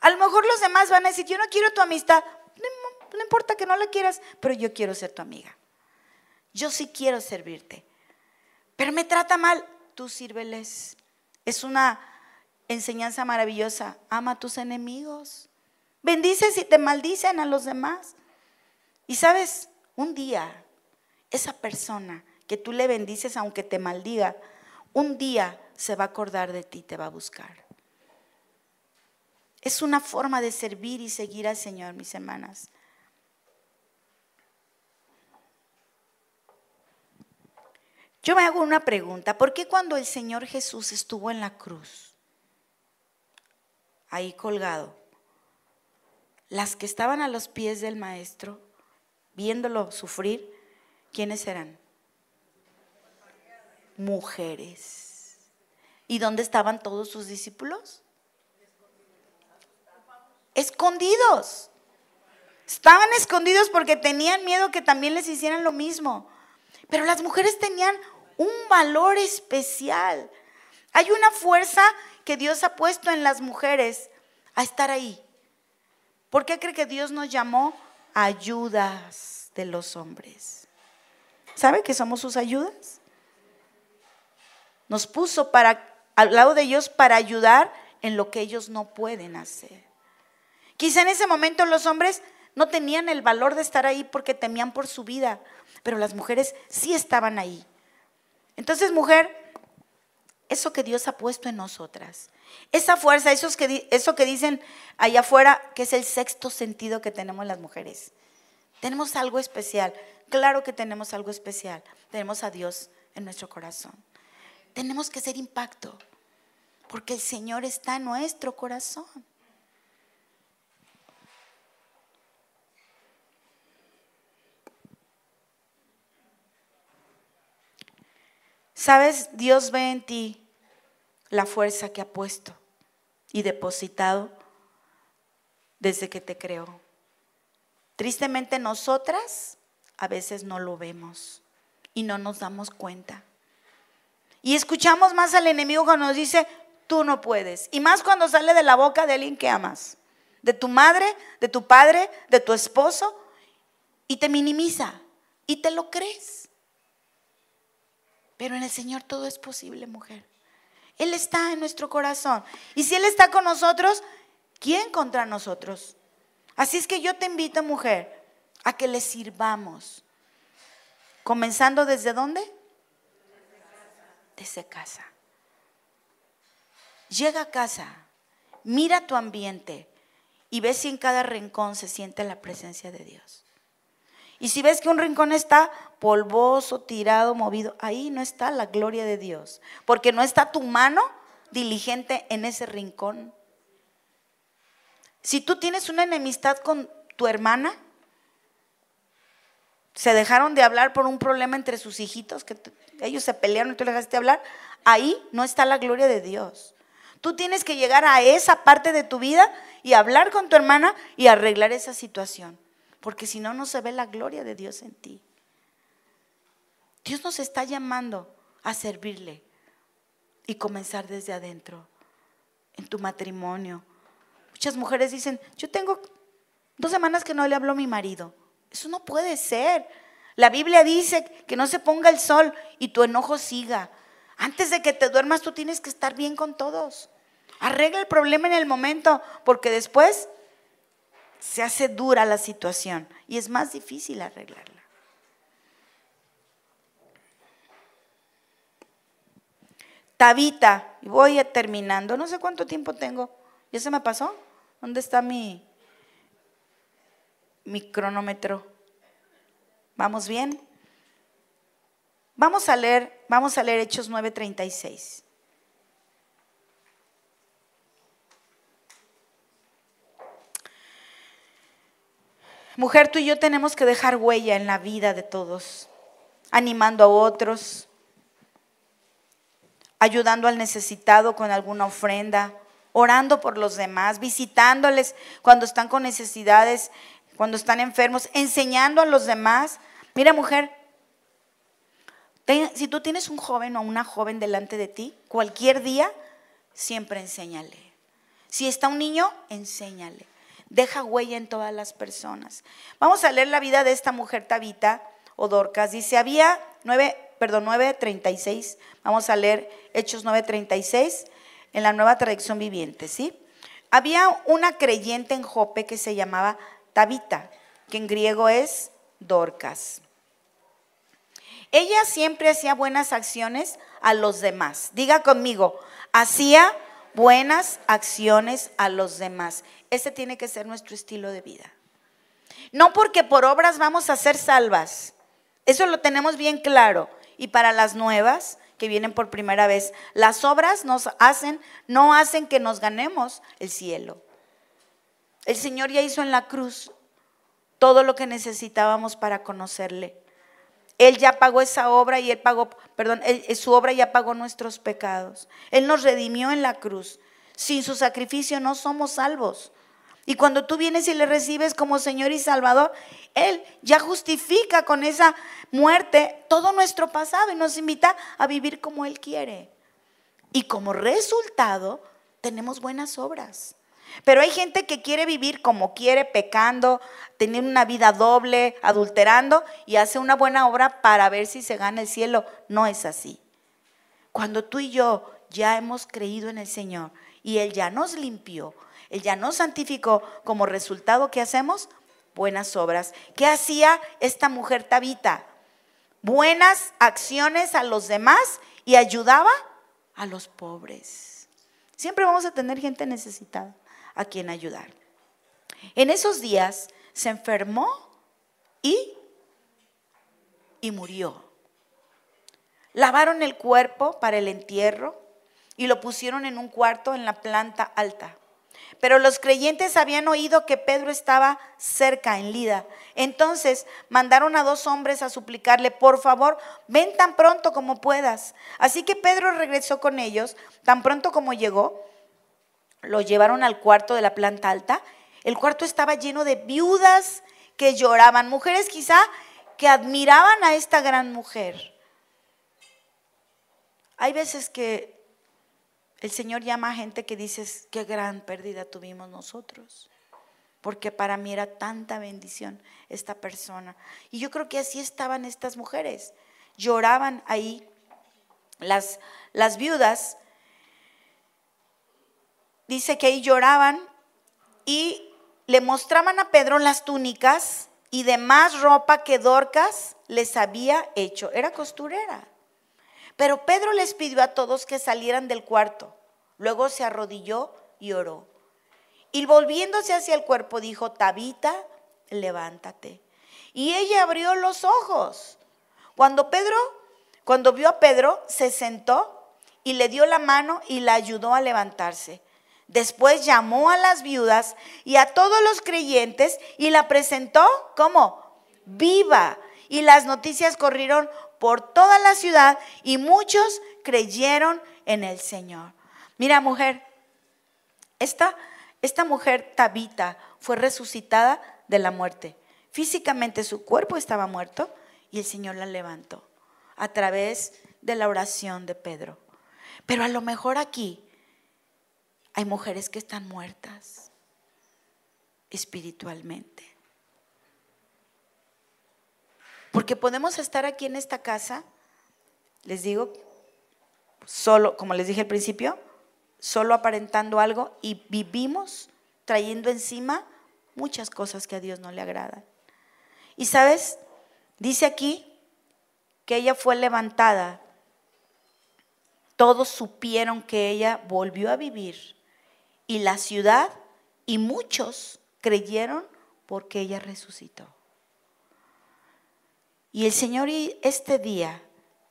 A lo mejor los demás van a decir, yo no quiero tu amistad. No, no importa que no la quieras, pero yo quiero ser tu amiga yo sí quiero servirte, pero me trata mal, tú sírveles. Es una enseñanza maravillosa. Ama a tus enemigos. Bendice si te maldicen a los demás. Y sabes, un día, esa persona que tú le bendices aunque te maldiga, un día se va a acordar de ti, te va a buscar. Es una forma de servir y seguir al Señor, mis hermanas. Yo me hago una pregunta, ¿por qué cuando el Señor Jesús estuvo en la cruz, ahí colgado, las que estaban a los pies del Maestro, viéndolo sufrir, ¿quiénes eran? Mujeres. ¿Y dónde estaban todos sus discípulos? Escondidos. Estaban escondidos porque tenían miedo que también les hicieran lo mismo. Pero las mujeres tenían un valor especial. Hay una fuerza que Dios ha puesto en las mujeres a estar ahí. ¿Por qué cree que Dios nos llamó ayudas de los hombres? ¿Sabe que somos sus ayudas? Nos puso para al lado de ellos para ayudar en lo que ellos no pueden hacer. Quizá en ese momento los hombres no tenían el valor de estar ahí porque temían por su vida, pero las mujeres sí estaban ahí. Entonces, mujer, eso que Dios ha puesto en nosotras, esa fuerza, eso que, eso que dicen allá afuera, que es el sexto sentido que tenemos las mujeres. Tenemos algo especial, claro que tenemos algo especial, tenemos a Dios en nuestro corazón. Tenemos que ser impacto, porque el Señor está en nuestro corazón. Sabes, Dios ve en ti la fuerza que ha puesto y depositado desde que te creó. Tristemente nosotras a veces no lo vemos y no nos damos cuenta. Y escuchamos más al enemigo cuando nos dice, tú no puedes. Y más cuando sale de la boca de alguien que amas. De tu madre, de tu padre, de tu esposo. Y te minimiza. Y te lo crees. Pero en el Señor todo es posible, mujer. Él está en nuestro corazón. Y si Él está con nosotros, ¿quién contra nosotros? Así es que yo te invito, mujer, a que le sirvamos. Comenzando desde dónde? desde casa. Llega a casa, mira tu ambiente y ve si en cada rincón se siente la presencia de Dios. Y si ves que un rincón está polvoso, tirado, movido, ahí no está la gloria de Dios, porque no está tu mano diligente en ese rincón. Si tú tienes una enemistad con tu hermana, se dejaron de hablar por un problema entre sus hijitos, que ellos se pelearon y tú le dejaste hablar, ahí no está la gloria de Dios. Tú tienes que llegar a esa parte de tu vida y hablar con tu hermana y arreglar esa situación, porque si no, no se ve la gloria de Dios en ti. Dios nos está llamando a servirle y comenzar desde adentro, en tu matrimonio. Muchas mujeres dicen, yo tengo dos semanas que no le hablo a mi marido. Eso no puede ser. La Biblia dice que no se ponga el sol y tu enojo siga. Antes de que te duermas tú tienes que estar bien con todos. Arregla el problema en el momento porque después se hace dura la situación y es más difícil arreglarla. Tabita, voy terminando, no sé cuánto tiempo tengo. ¿Ya se me pasó? ¿Dónde está mi, mi cronómetro. ¿Vamos bien? Vamos a leer, vamos a leer Hechos 9:36. Mujer, tú y yo tenemos que dejar huella en la vida de todos, animando a otros, ayudando al necesitado con alguna ofrenda, orando por los demás, visitándoles cuando están con necesidades cuando están enfermos, enseñando a los demás. Mira, mujer, si tú tienes un joven o una joven delante de ti, cualquier día, siempre enséñale. Si está un niño, enséñale. Deja huella en todas las personas. Vamos a leer la vida de esta mujer Tabita o Dorcas. Dice, había 9, perdón, 9.36. Vamos a leer Hechos 9.36 en la nueva traducción viviente, ¿sí? Había una creyente en Jope que se llamaba Tabita, que en griego es Dorcas. Ella siempre hacía buenas acciones a los demás. Diga conmigo, hacía buenas acciones a los demás. Ese tiene que ser nuestro estilo de vida. No porque por obras vamos a ser salvas. Eso lo tenemos bien claro. Y para las nuevas que vienen por primera vez, las obras nos hacen, no hacen que nos ganemos el cielo. El Señor ya hizo en la cruz todo lo que necesitábamos para conocerle. Él ya pagó esa obra y él pagó, perdón, su obra ya pagó nuestros pecados. Él nos redimió en la cruz. Sin su sacrificio no somos salvos. Y cuando tú vienes y le recibes como Señor y Salvador, Él ya justifica con esa muerte todo nuestro pasado y nos invita a vivir como Él quiere. Y como resultado, tenemos buenas obras. Pero hay gente que quiere vivir como quiere, pecando, teniendo una vida doble, adulterando y hace una buena obra para ver si se gana el cielo. No es así. Cuando tú y yo ya hemos creído en el Señor y Él ya nos limpió, Él ya nos santificó, como resultado, ¿qué hacemos? Buenas obras. ¿Qué hacía esta mujer Tabita? Buenas acciones a los demás y ayudaba a los pobres. Siempre vamos a tener gente necesitada a quien ayudar. En esos días se enfermó y, y murió. Lavaron el cuerpo para el entierro y lo pusieron en un cuarto en la planta alta. Pero los creyentes habían oído que Pedro estaba cerca en Lida. Entonces mandaron a dos hombres a suplicarle, por favor, ven tan pronto como puedas. Así que Pedro regresó con ellos, tan pronto como llegó, lo llevaron al cuarto de la planta alta. El cuarto estaba lleno de viudas que lloraban, mujeres quizá que admiraban a esta gran mujer. Hay veces que el Señor llama a gente que dices, qué gran pérdida tuvimos nosotros, porque para mí era tanta bendición esta persona. Y yo creo que así estaban estas mujeres, lloraban ahí las, las viudas dice que ahí lloraban y le mostraban a Pedro las túnicas y demás ropa que Dorcas les había hecho. Era costurera. Pero Pedro les pidió a todos que salieran del cuarto. Luego se arrodilló y oró. Y volviéndose hacia el cuerpo dijo, Tabita, levántate. Y ella abrió los ojos. Cuando Pedro, cuando vio a Pedro, se sentó y le dio la mano y la ayudó a levantarse. Después llamó a las viudas y a todos los creyentes y la presentó como viva. Y las noticias corrieron por toda la ciudad y muchos creyeron en el Señor. Mira, mujer, esta, esta mujer Tabita fue resucitada de la muerte. Físicamente su cuerpo estaba muerto y el Señor la levantó a través de la oración de Pedro. Pero a lo mejor aquí hay mujeres que están muertas espiritualmente. Porque podemos estar aquí en esta casa, les digo, solo, como les dije al principio, solo aparentando algo y vivimos trayendo encima muchas cosas que a Dios no le agradan. Y sabes, dice aquí que ella fue levantada. Todos supieron que ella volvió a vivir y la ciudad y muchos creyeron porque ella resucitó. Y el Señor este día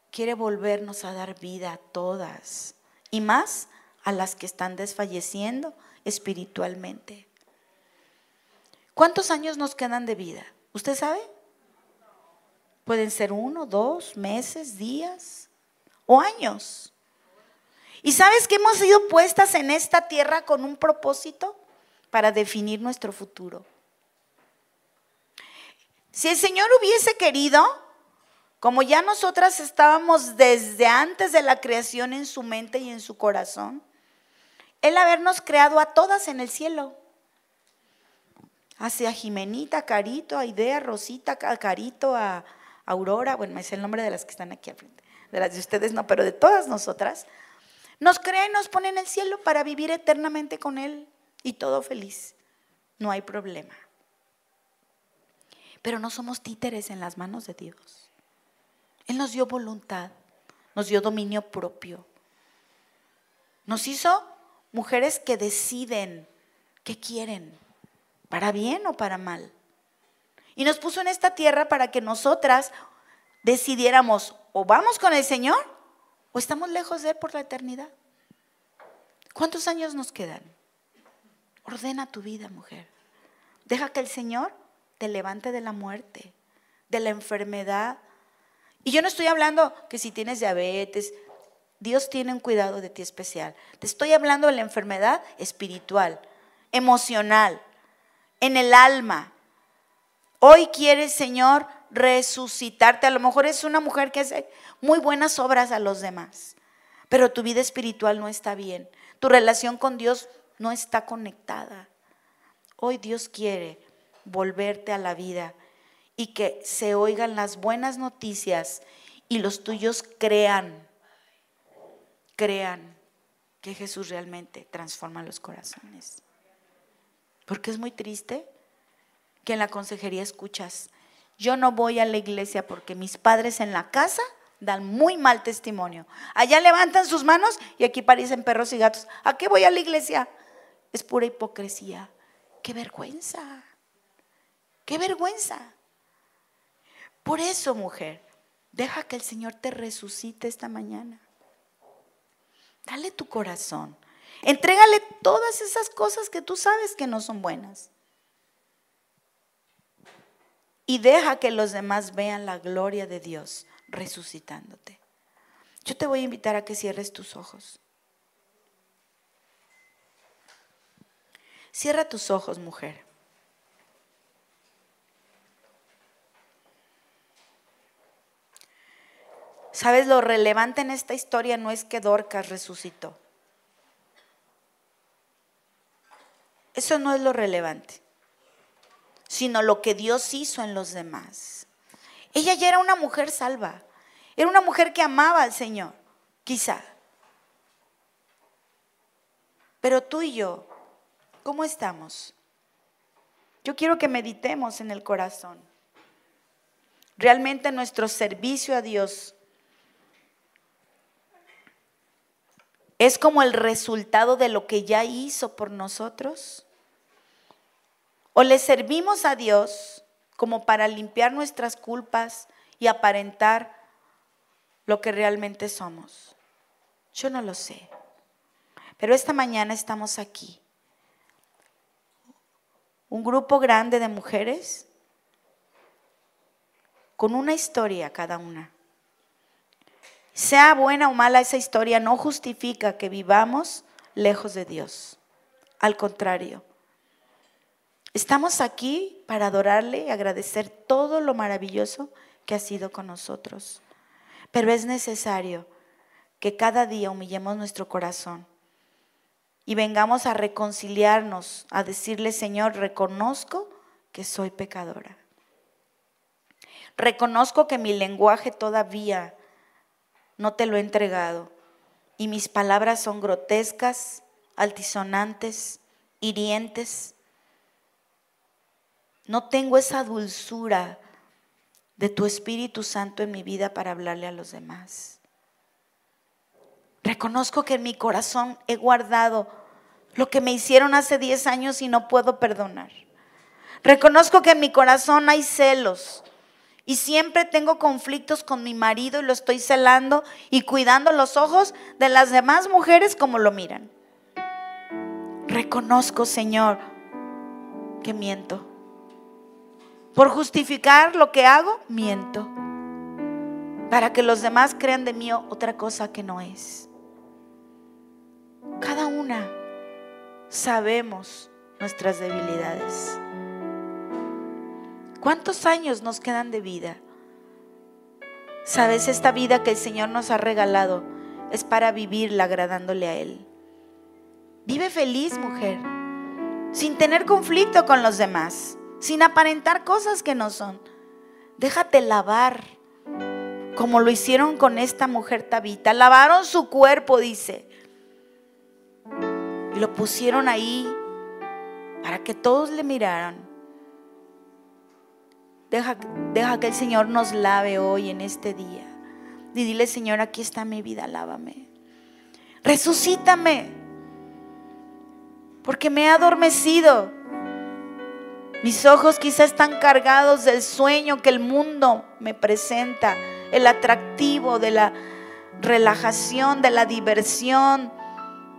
quiere volvernos a dar vida a todas y más a las que están desfalleciendo espiritualmente. ¿Cuántos años nos quedan de vida? ¿Usted sabe? Pueden ser uno, dos, meses, días o años. ¿Y sabes que hemos sido puestas en esta tierra con un propósito? Para definir nuestro futuro. Si el Señor hubiese querido, como ya nosotras estábamos desde antes de la creación en su mente y en su corazón, Él habernos creado a todas en el cielo. Hacia Jimenita, Carito, a Idea, Rosita, Carito, a Aurora, bueno, es el nombre de las que están aquí al frente. De las de ustedes no, pero de todas nosotras. Nos cree, nos pone en el cielo para vivir eternamente con Él y todo feliz. No hay problema. Pero no somos títeres en las manos de Dios. Él nos dio voluntad, nos dio dominio propio. Nos hizo mujeres que deciden qué quieren, para bien o para mal. Y nos puso en esta tierra para que nosotras decidiéramos o vamos con el Señor ¿O estamos lejos de Él por la eternidad? ¿Cuántos años nos quedan? Ordena tu vida, mujer. Deja que el Señor te levante de la muerte, de la enfermedad. Y yo no estoy hablando que si tienes diabetes, Dios tiene un cuidado de ti especial. Te estoy hablando de la enfermedad espiritual, emocional, en el alma. Hoy quiere, Señor, resucitarte. A lo mejor es una mujer que hace muy buenas obras a los demás, pero tu vida espiritual no está bien. Tu relación con Dios no está conectada. Hoy Dios quiere volverte a la vida y que se oigan las buenas noticias y los tuyos crean, crean que Jesús realmente transforma los corazones. Porque es muy triste que en la consejería escuchas, yo no voy a la iglesia porque mis padres en la casa dan muy mal testimonio. Allá levantan sus manos y aquí parecen perros y gatos. ¿A qué voy a la iglesia? Es pura hipocresía. ¡Qué vergüenza! ¡Qué vergüenza! Por eso, mujer, deja que el Señor te resucite esta mañana. Dale tu corazón. Entrégale todas esas cosas que tú sabes que no son buenas. Y deja que los demás vean la gloria de Dios resucitándote. Yo te voy a invitar a que cierres tus ojos. Cierra tus ojos, mujer. ¿Sabes? Lo relevante en esta historia no es que Dorcas resucitó. Eso no es lo relevante, sino lo que Dios hizo en los demás. Ella ya era una mujer salva, era una mujer que amaba al Señor, quizá. Pero tú y yo, ¿cómo estamos? Yo quiero que meditemos en el corazón. Realmente nuestro servicio a Dios es como el resultado de lo que ya hizo por nosotros? ¿O le servimos a Dios como para limpiar nuestras culpas y aparentar lo que realmente somos? Yo no lo sé. Pero esta mañana estamos aquí. Un grupo grande de mujeres con una historia cada una. Sea buena o mala esa historia, no justifica que vivamos lejos de Dios. Al contrario, estamos aquí para adorarle y agradecer todo lo maravilloso que ha sido con nosotros. Pero es necesario que cada día humillemos nuestro corazón y vengamos a reconciliarnos, a decirle, Señor, reconozco que soy pecadora. Reconozco que mi lenguaje todavía no te lo he entregado. Y mis palabras son grotescas, altisonantes, hirientes. No tengo esa dulzura de tu Espíritu Santo en mi vida para hablarle a los demás. Reconozco que en mi corazón he guardado lo que me hicieron hace 10 años y no puedo perdonar. Reconozco que en mi corazón hay celos, y siempre tengo conflictos con mi marido y lo estoy celando y cuidando los ojos de las demás mujeres como lo miran. Reconozco, Señor, que miento. Por justificar lo que hago, miento. Para que los demás crean de mí otra cosa que no es. Cada una sabemos nuestras debilidades. ¿Cuántos años nos quedan de vida? Sabes, esta vida que el Señor nos ha regalado es para vivirla agradándole a Él. Vive feliz, mujer, sin tener conflicto con los demás, sin aparentar cosas que no son. Déjate lavar, como lo hicieron con esta mujer Tabita. Lavaron su cuerpo, dice, y lo pusieron ahí para que todos le miraran. Deja, que el Señor nos lave hoy en este día. Y dile, Señor, aquí está mi vida, lávame. Resucítame. Porque me he adormecido. Mis ojos quizás están cargados del sueño que el mundo me presenta, el atractivo de la relajación, de la diversión,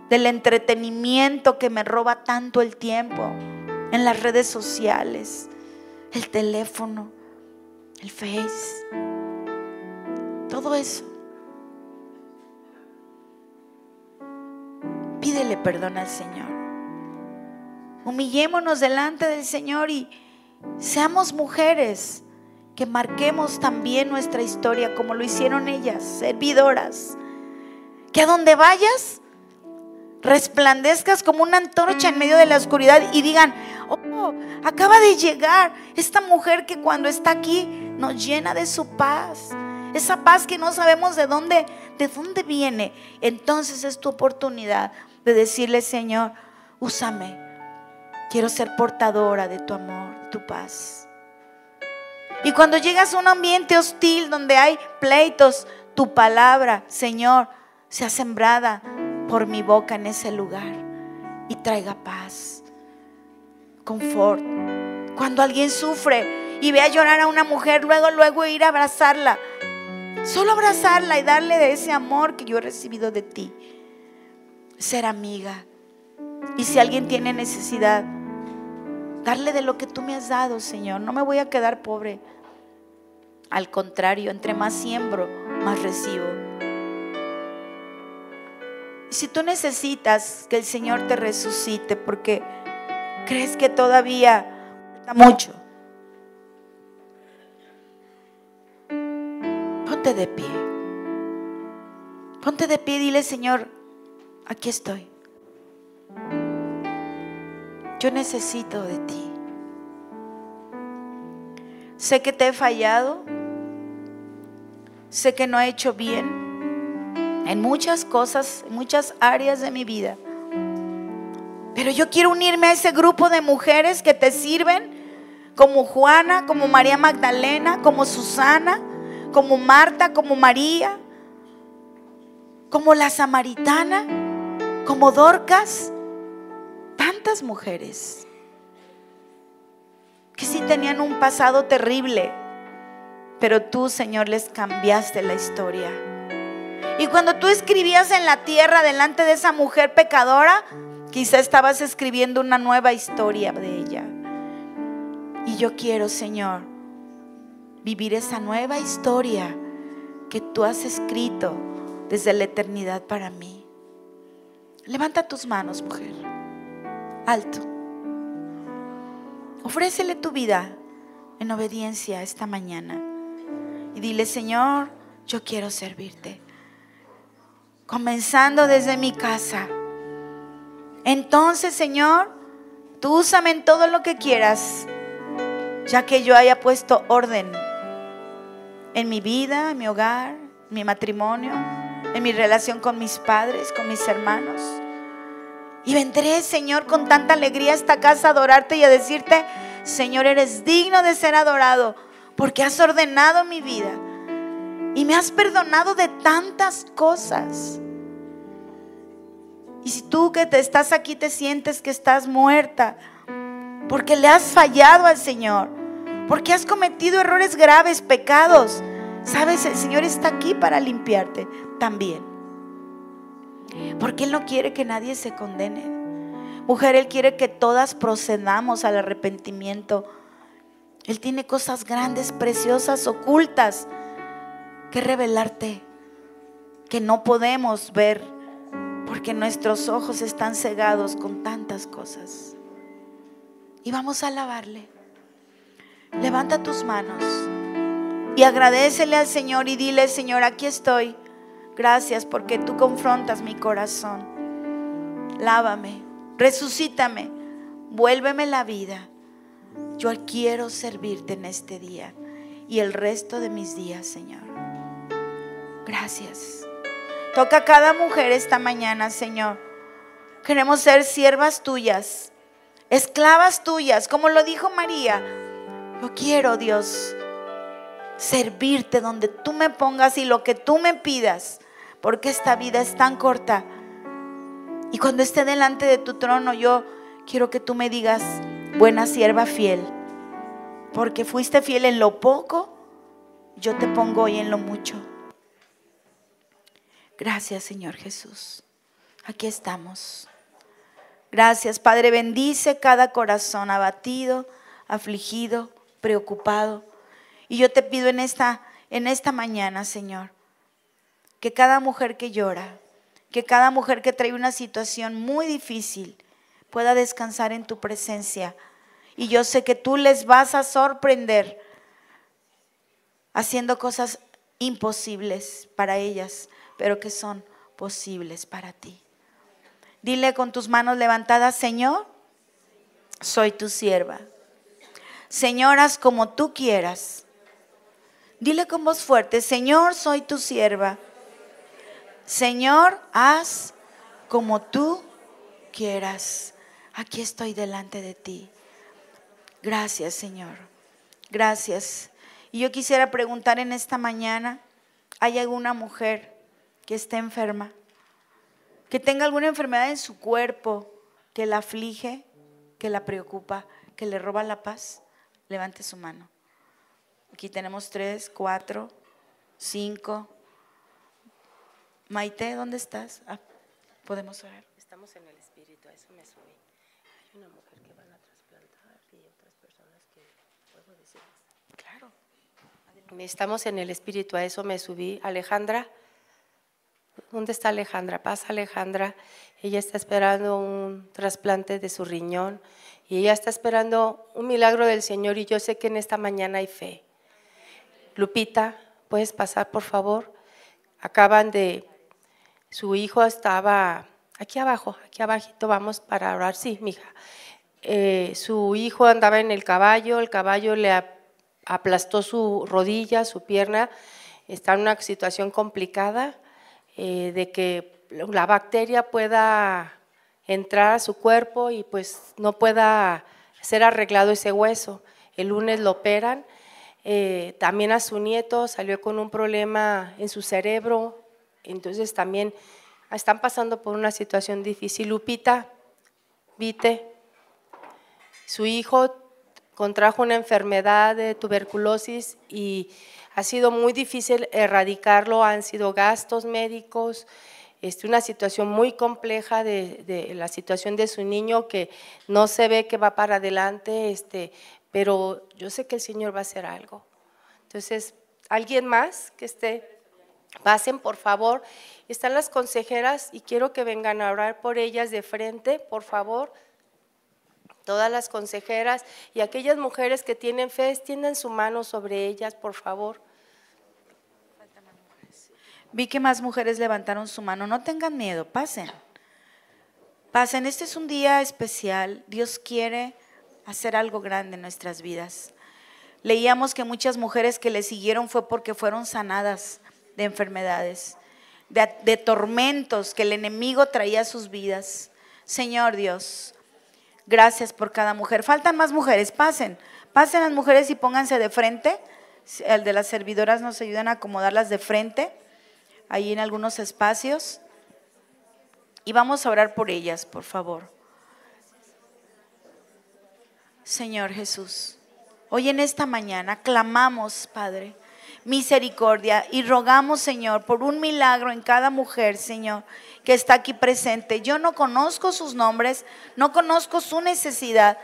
del entretenimiento que me roba tanto el tiempo en las redes sociales el teléfono, el face, todo eso. Pídele perdón al Señor. Humillémonos delante del Señor y seamos mujeres que marquemos también nuestra historia como lo hicieron ellas, servidoras. Que a donde vayas, resplandezcas como una antorcha en medio de la oscuridad y digan, oh, acaba de llegar esta mujer que cuando está aquí nos llena de su paz. Esa paz que no sabemos de dónde, de dónde viene. Entonces es tu oportunidad de decirle, Señor, úsame. Quiero ser portadora de tu amor, de tu paz. Y cuando llegas a un ambiente hostil donde hay pleitos, tu palabra, Señor, sea sembrada por mi boca en ese lugar y traiga paz, confort. Cuando alguien sufre y ve a llorar a una mujer, luego, luego ir a abrazarla. Solo abrazarla y darle de ese amor que yo he recibido de ti. Ser amiga. Y si alguien tiene necesidad, darle de lo que tú me has dado, Señor. No me voy a quedar pobre. Al contrario, entre más siembro, más recibo. Si tú necesitas que el Señor te resucite porque crees que todavía falta mucho, ponte de pie. Ponte de pie y dile, Señor, aquí estoy. Yo necesito de ti. Sé que te he fallado. Sé que no he hecho bien en muchas cosas, en muchas áreas de mi vida. Pero yo quiero unirme a ese grupo de mujeres que te sirven, como Juana, como María Magdalena, como Susana, como Marta, como María, como la samaritana, como Dorcas, tantas mujeres que sí tenían un pasado terrible, pero tú, Señor, les cambiaste la historia. Y cuando tú escribías en la tierra delante de esa mujer pecadora, quizá estabas escribiendo una nueva historia de ella. Y yo quiero, Señor, vivir esa nueva historia que tú has escrito desde la eternidad para mí. Levanta tus manos, mujer. Alto. Ofrécele tu vida en obediencia esta mañana. Y dile, Señor, yo quiero servirte. Comenzando desde mi casa. Entonces, Señor, tú úsame en todo lo que quieras, ya que yo haya puesto orden en mi vida, en mi hogar, en mi matrimonio, en mi relación con mis padres, con mis hermanos. Y vendré, Señor, con tanta alegría a esta casa a adorarte y a decirte, Señor, eres digno de ser adorado porque has ordenado mi vida y me has perdonado de tantas cosas. Y si tú que te estás aquí te sientes que estás muerta porque le has fallado al Señor, porque has cometido errores graves, pecados, sabes, el Señor está aquí para limpiarte también. Porque Él no quiere que nadie se condene. Mujer, Él quiere que todas procedamos al arrepentimiento. Él tiene cosas grandes, preciosas, ocultas que revelarte, que no podemos ver, porque nuestros ojos están cegados con tantas cosas. Y vamos a alabarle. Levanta tus manos y agradecele al Señor y dile, Señor, aquí estoy. Gracias porque tú confrontas mi corazón. Lávame, resucítame, vuélveme la vida. Yo quiero servirte en este día y el resto de mis días, Señor. Gracias. Toca a cada mujer esta mañana, Señor. Queremos ser siervas tuyas, esclavas tuyas, como lo dijo María. Yo quiero, Dios, servirte donde tú me pongas y lo que tú me pidas porque esta vida es tan corta. Y cuando esté delante de tu trono, yo quiero que tú me digas, buena sierva fiel, porque fuiste fiel en lo poco, yo te pongo hoy en lo mucho. Gracias, Señor Jesús. Aquí estamos. Gracias, Padre. Bendice cada corazón abatido, afligido, preocupado. Y yo te pido en esta, en esta mañana, Señor, que cada mujer que llora, que cada mujer que trae una situación muy difícil pueda descansar en tu presencia. Y yo sé que tú les vas a sorprender haciendo cosas imposibles para ellas, pero que son posibles para ti. Dile con tus manos levantadas, Señor, soy tu sierva. Señor, haz como tú quieras. Dile con voz fuerte, Señor, soy tu sierva. Señor, haz como tú quieras. Aquí estoy delante de ti. Gracias, Señor. Gracias. Y yo quisiera preguntar en esta mañana, ¿hay alguna mujer que esté enferma? Que tenga alguna enfermedad en su cuerpo que la aflige, que la preocupa, que le roba la paz? Levante su mano. Aquí tenemos tres, cuatro, cinco. Maite, ¿dónde estás? Ah, Podemos orar. Estamos en el espíritu, a eso me subí. Hay una mujer que van a trasplantar y otras personas que puedo decir. Claro. Estamos en el espíritu, a eso me subí. Alejandra, ¿dónde está Alejandra? Pasa Alejandra. Ella está esperando un trasplante de su riñón y ella está esperando un milagro del Señor y yo sé que en esta mañana hay fe. Lupita, ¿puedes pasar por favor? Acaban de su hijo estaba aquí abajo, aquí abajito, vamos para orar. Sí, mija. Eh, su hijo andaba en el caballo, el caballo le aplastó su rodilla, su pierna, está en una situación complicada eh, de que la bacteria pueda entrar a su cuerpo y pues no pueda ser arreglado ese hueso. El lunes lo operan. Eh, también a su nieto salió con un problema en su cerebro, entonces también están pasando por una situación difícil. Lupita, Vite, su hijo contrajo una enfermedad de tuberculosis y ha sido muy difícil erradicarlo, han sido gastos médicos, este, una situación muy compleja de, la situación de su niño que no se ve que va para adelante, este, pero yo sé que el Señor va a hacer algo. Entonces, ¿alguien más que esté? Pasen, por favor. Están las consejeras y quiero que vengan a orar por ellas de frente, por favor. Todas las consejeras y aquellas mujeres que tienen fe, extiendan su mano sobre ellas, por favor. Vi que más mujeres levantaron su mano. No tengan miedo, pasen. Pasen, este es un día especial. Dios quiere hacer algo grande en nuestras vidas. Leíamos que muchas mujeres que le siguieron fue porque fueron sanadas de enfermedades, de, tormentos que el enemigo traía a sus vidas. Señor Dios, gracias por cada mujer. Faltan más mujeres, pasen, pasen las mujeres y pónganse de frente. El de las servidoras nos ayudan a acomodarlas de frente, ahí en algunos espacios. Y vamos a orar por ellas, por favor. Señor Jesús, hoy en esta mañana clamamos, Padre, misericordia y rogamos, Señor, por un milagro en cada mujer, Señor, que está aquí presente. Yo no conozco sus nombres, no conozco su necesidad,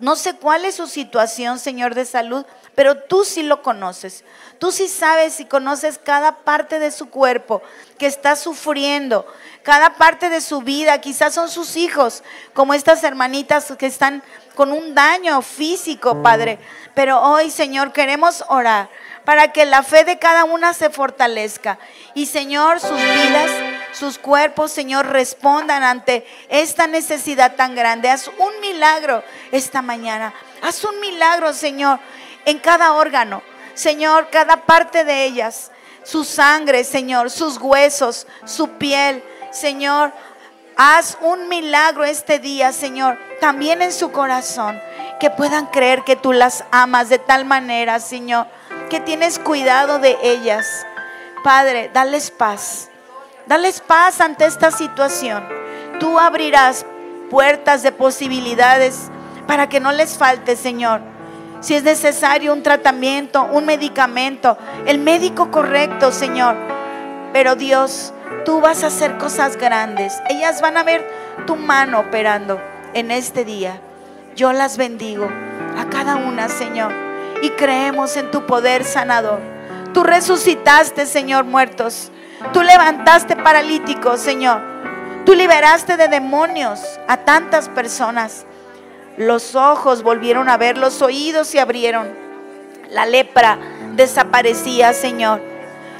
no sé cuál es su situación, Señor, de salud, pero tú sí lo conoces. Tú sí sabes y conoces cada parte de su cuerpo que está sufriendo, cada parte de su vida. Quizás son sus hijos, como estas hermanitas que están con un daño físico, Padre. Pero hoy, Señor, queremos orar para que la fe de cada una se fortalezca. Y Señor, sus vidas, sus cuerpos, Señor, respondan ante esta necesidad tan grande. Haz un milagro esta mañana. Haz un milagro, Señor, en cada órgano. Señor, cada parte de ellas. Su sangre, Señor, sus huesos, su piel. Señor, haz un milagro este día, Señor, también en su corazón. Que puedan creer que tú las amas de tal manera, Señor tienes cuidado de ellas. Padre, dales paz. Dales paz ante esta situación. Tú abrirás puertas de posibilidades para que no les falte, Señor. Si es necesario un tratamiento, un medicamento, el médico correcto, Señor. Pero Dios, tú vas a hacer cosas grandes. Ellas van a ver tu mano operando en este día. Yo las bendigo a cada una, Señor y creemos en tu poder sanador. Tú resucitaste, Señor, muertos. Tú levantaste paralíticos, Señor. Tú liberaste de demonios a tantas personas. Los ojos volvieron a ver, los oídos se abrieron. La lepra desaparecía, Señor.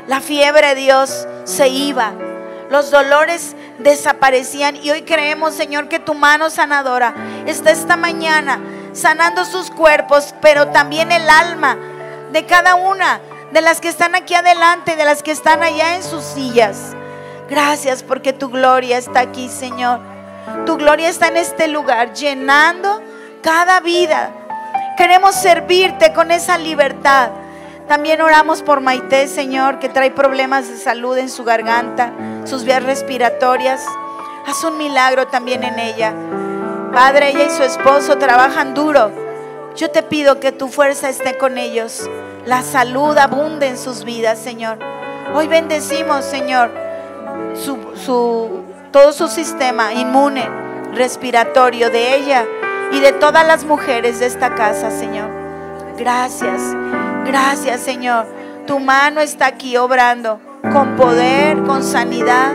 La fiebre, Dios, se iba. Los dolores desaparecían y hoy creemos, Señor, que tu mano sanadora está esta mañana sanando sus cuerpos, pero también el alma de cada una de las que están aquí adelante, de las que están allá en sus sillas. Gracias porque tu gloria está aquí, Señor. Tu gloria está en este lugar, llenando cada vida. Queremos servirte con esa libertad. También oramos por Maite, Señor, que trae problemas de salud en su garganta, sus vías respiratorias. Haz un milagro también en ella. Padre, ella y su esposo trabajan duro. Yo te pido que tu fuerza esté con ellos la salud abunde en sus vidas, Señor. Hoy bendecimos, Señor, su, todo su sistema inmune, respiratorio de ella y de todas las mujeres de esta casa, Señor. Gracias, gracias, Señor. Tu mano está aquí obrando con poder, con sanidad,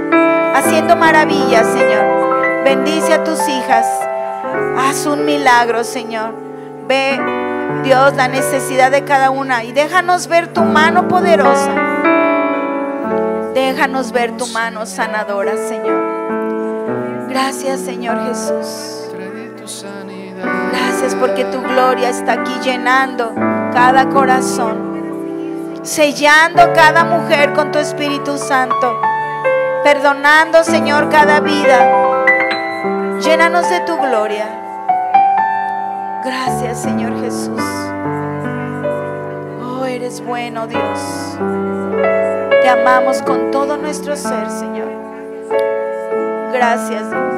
haciendo maravillas, Señor. Bendice a tus hijas. Haz un milagro, Señor. Ve Dios, la necesidad de cada una. Y déjanos ver tu mano poderosa. Déjanos ver tu mano sanadora, Señor. Gracias, Señor Jesús. Gracias porque tu gloria está aquí llenando cada corazón, sellando cada mujer con tu Espíritu Santo, perdonando, Señor, cada vida. Llénanos de tu gloria. Gracias, Señor Jesús. Oh, eres bueno, Dios. Te amamos con todo nuestro ser, Señor. Gracias, Dios.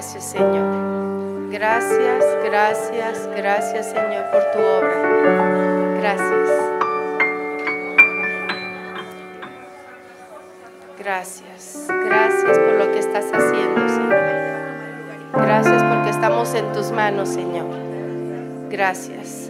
Gracias, Señor. Gracias, gracias, gracias, Señor, por tu obra. Gracias. Gracias, gracias por lo que estás haciendo, Señor. Gracias porque estamos en tus manos, Señor. Gracias.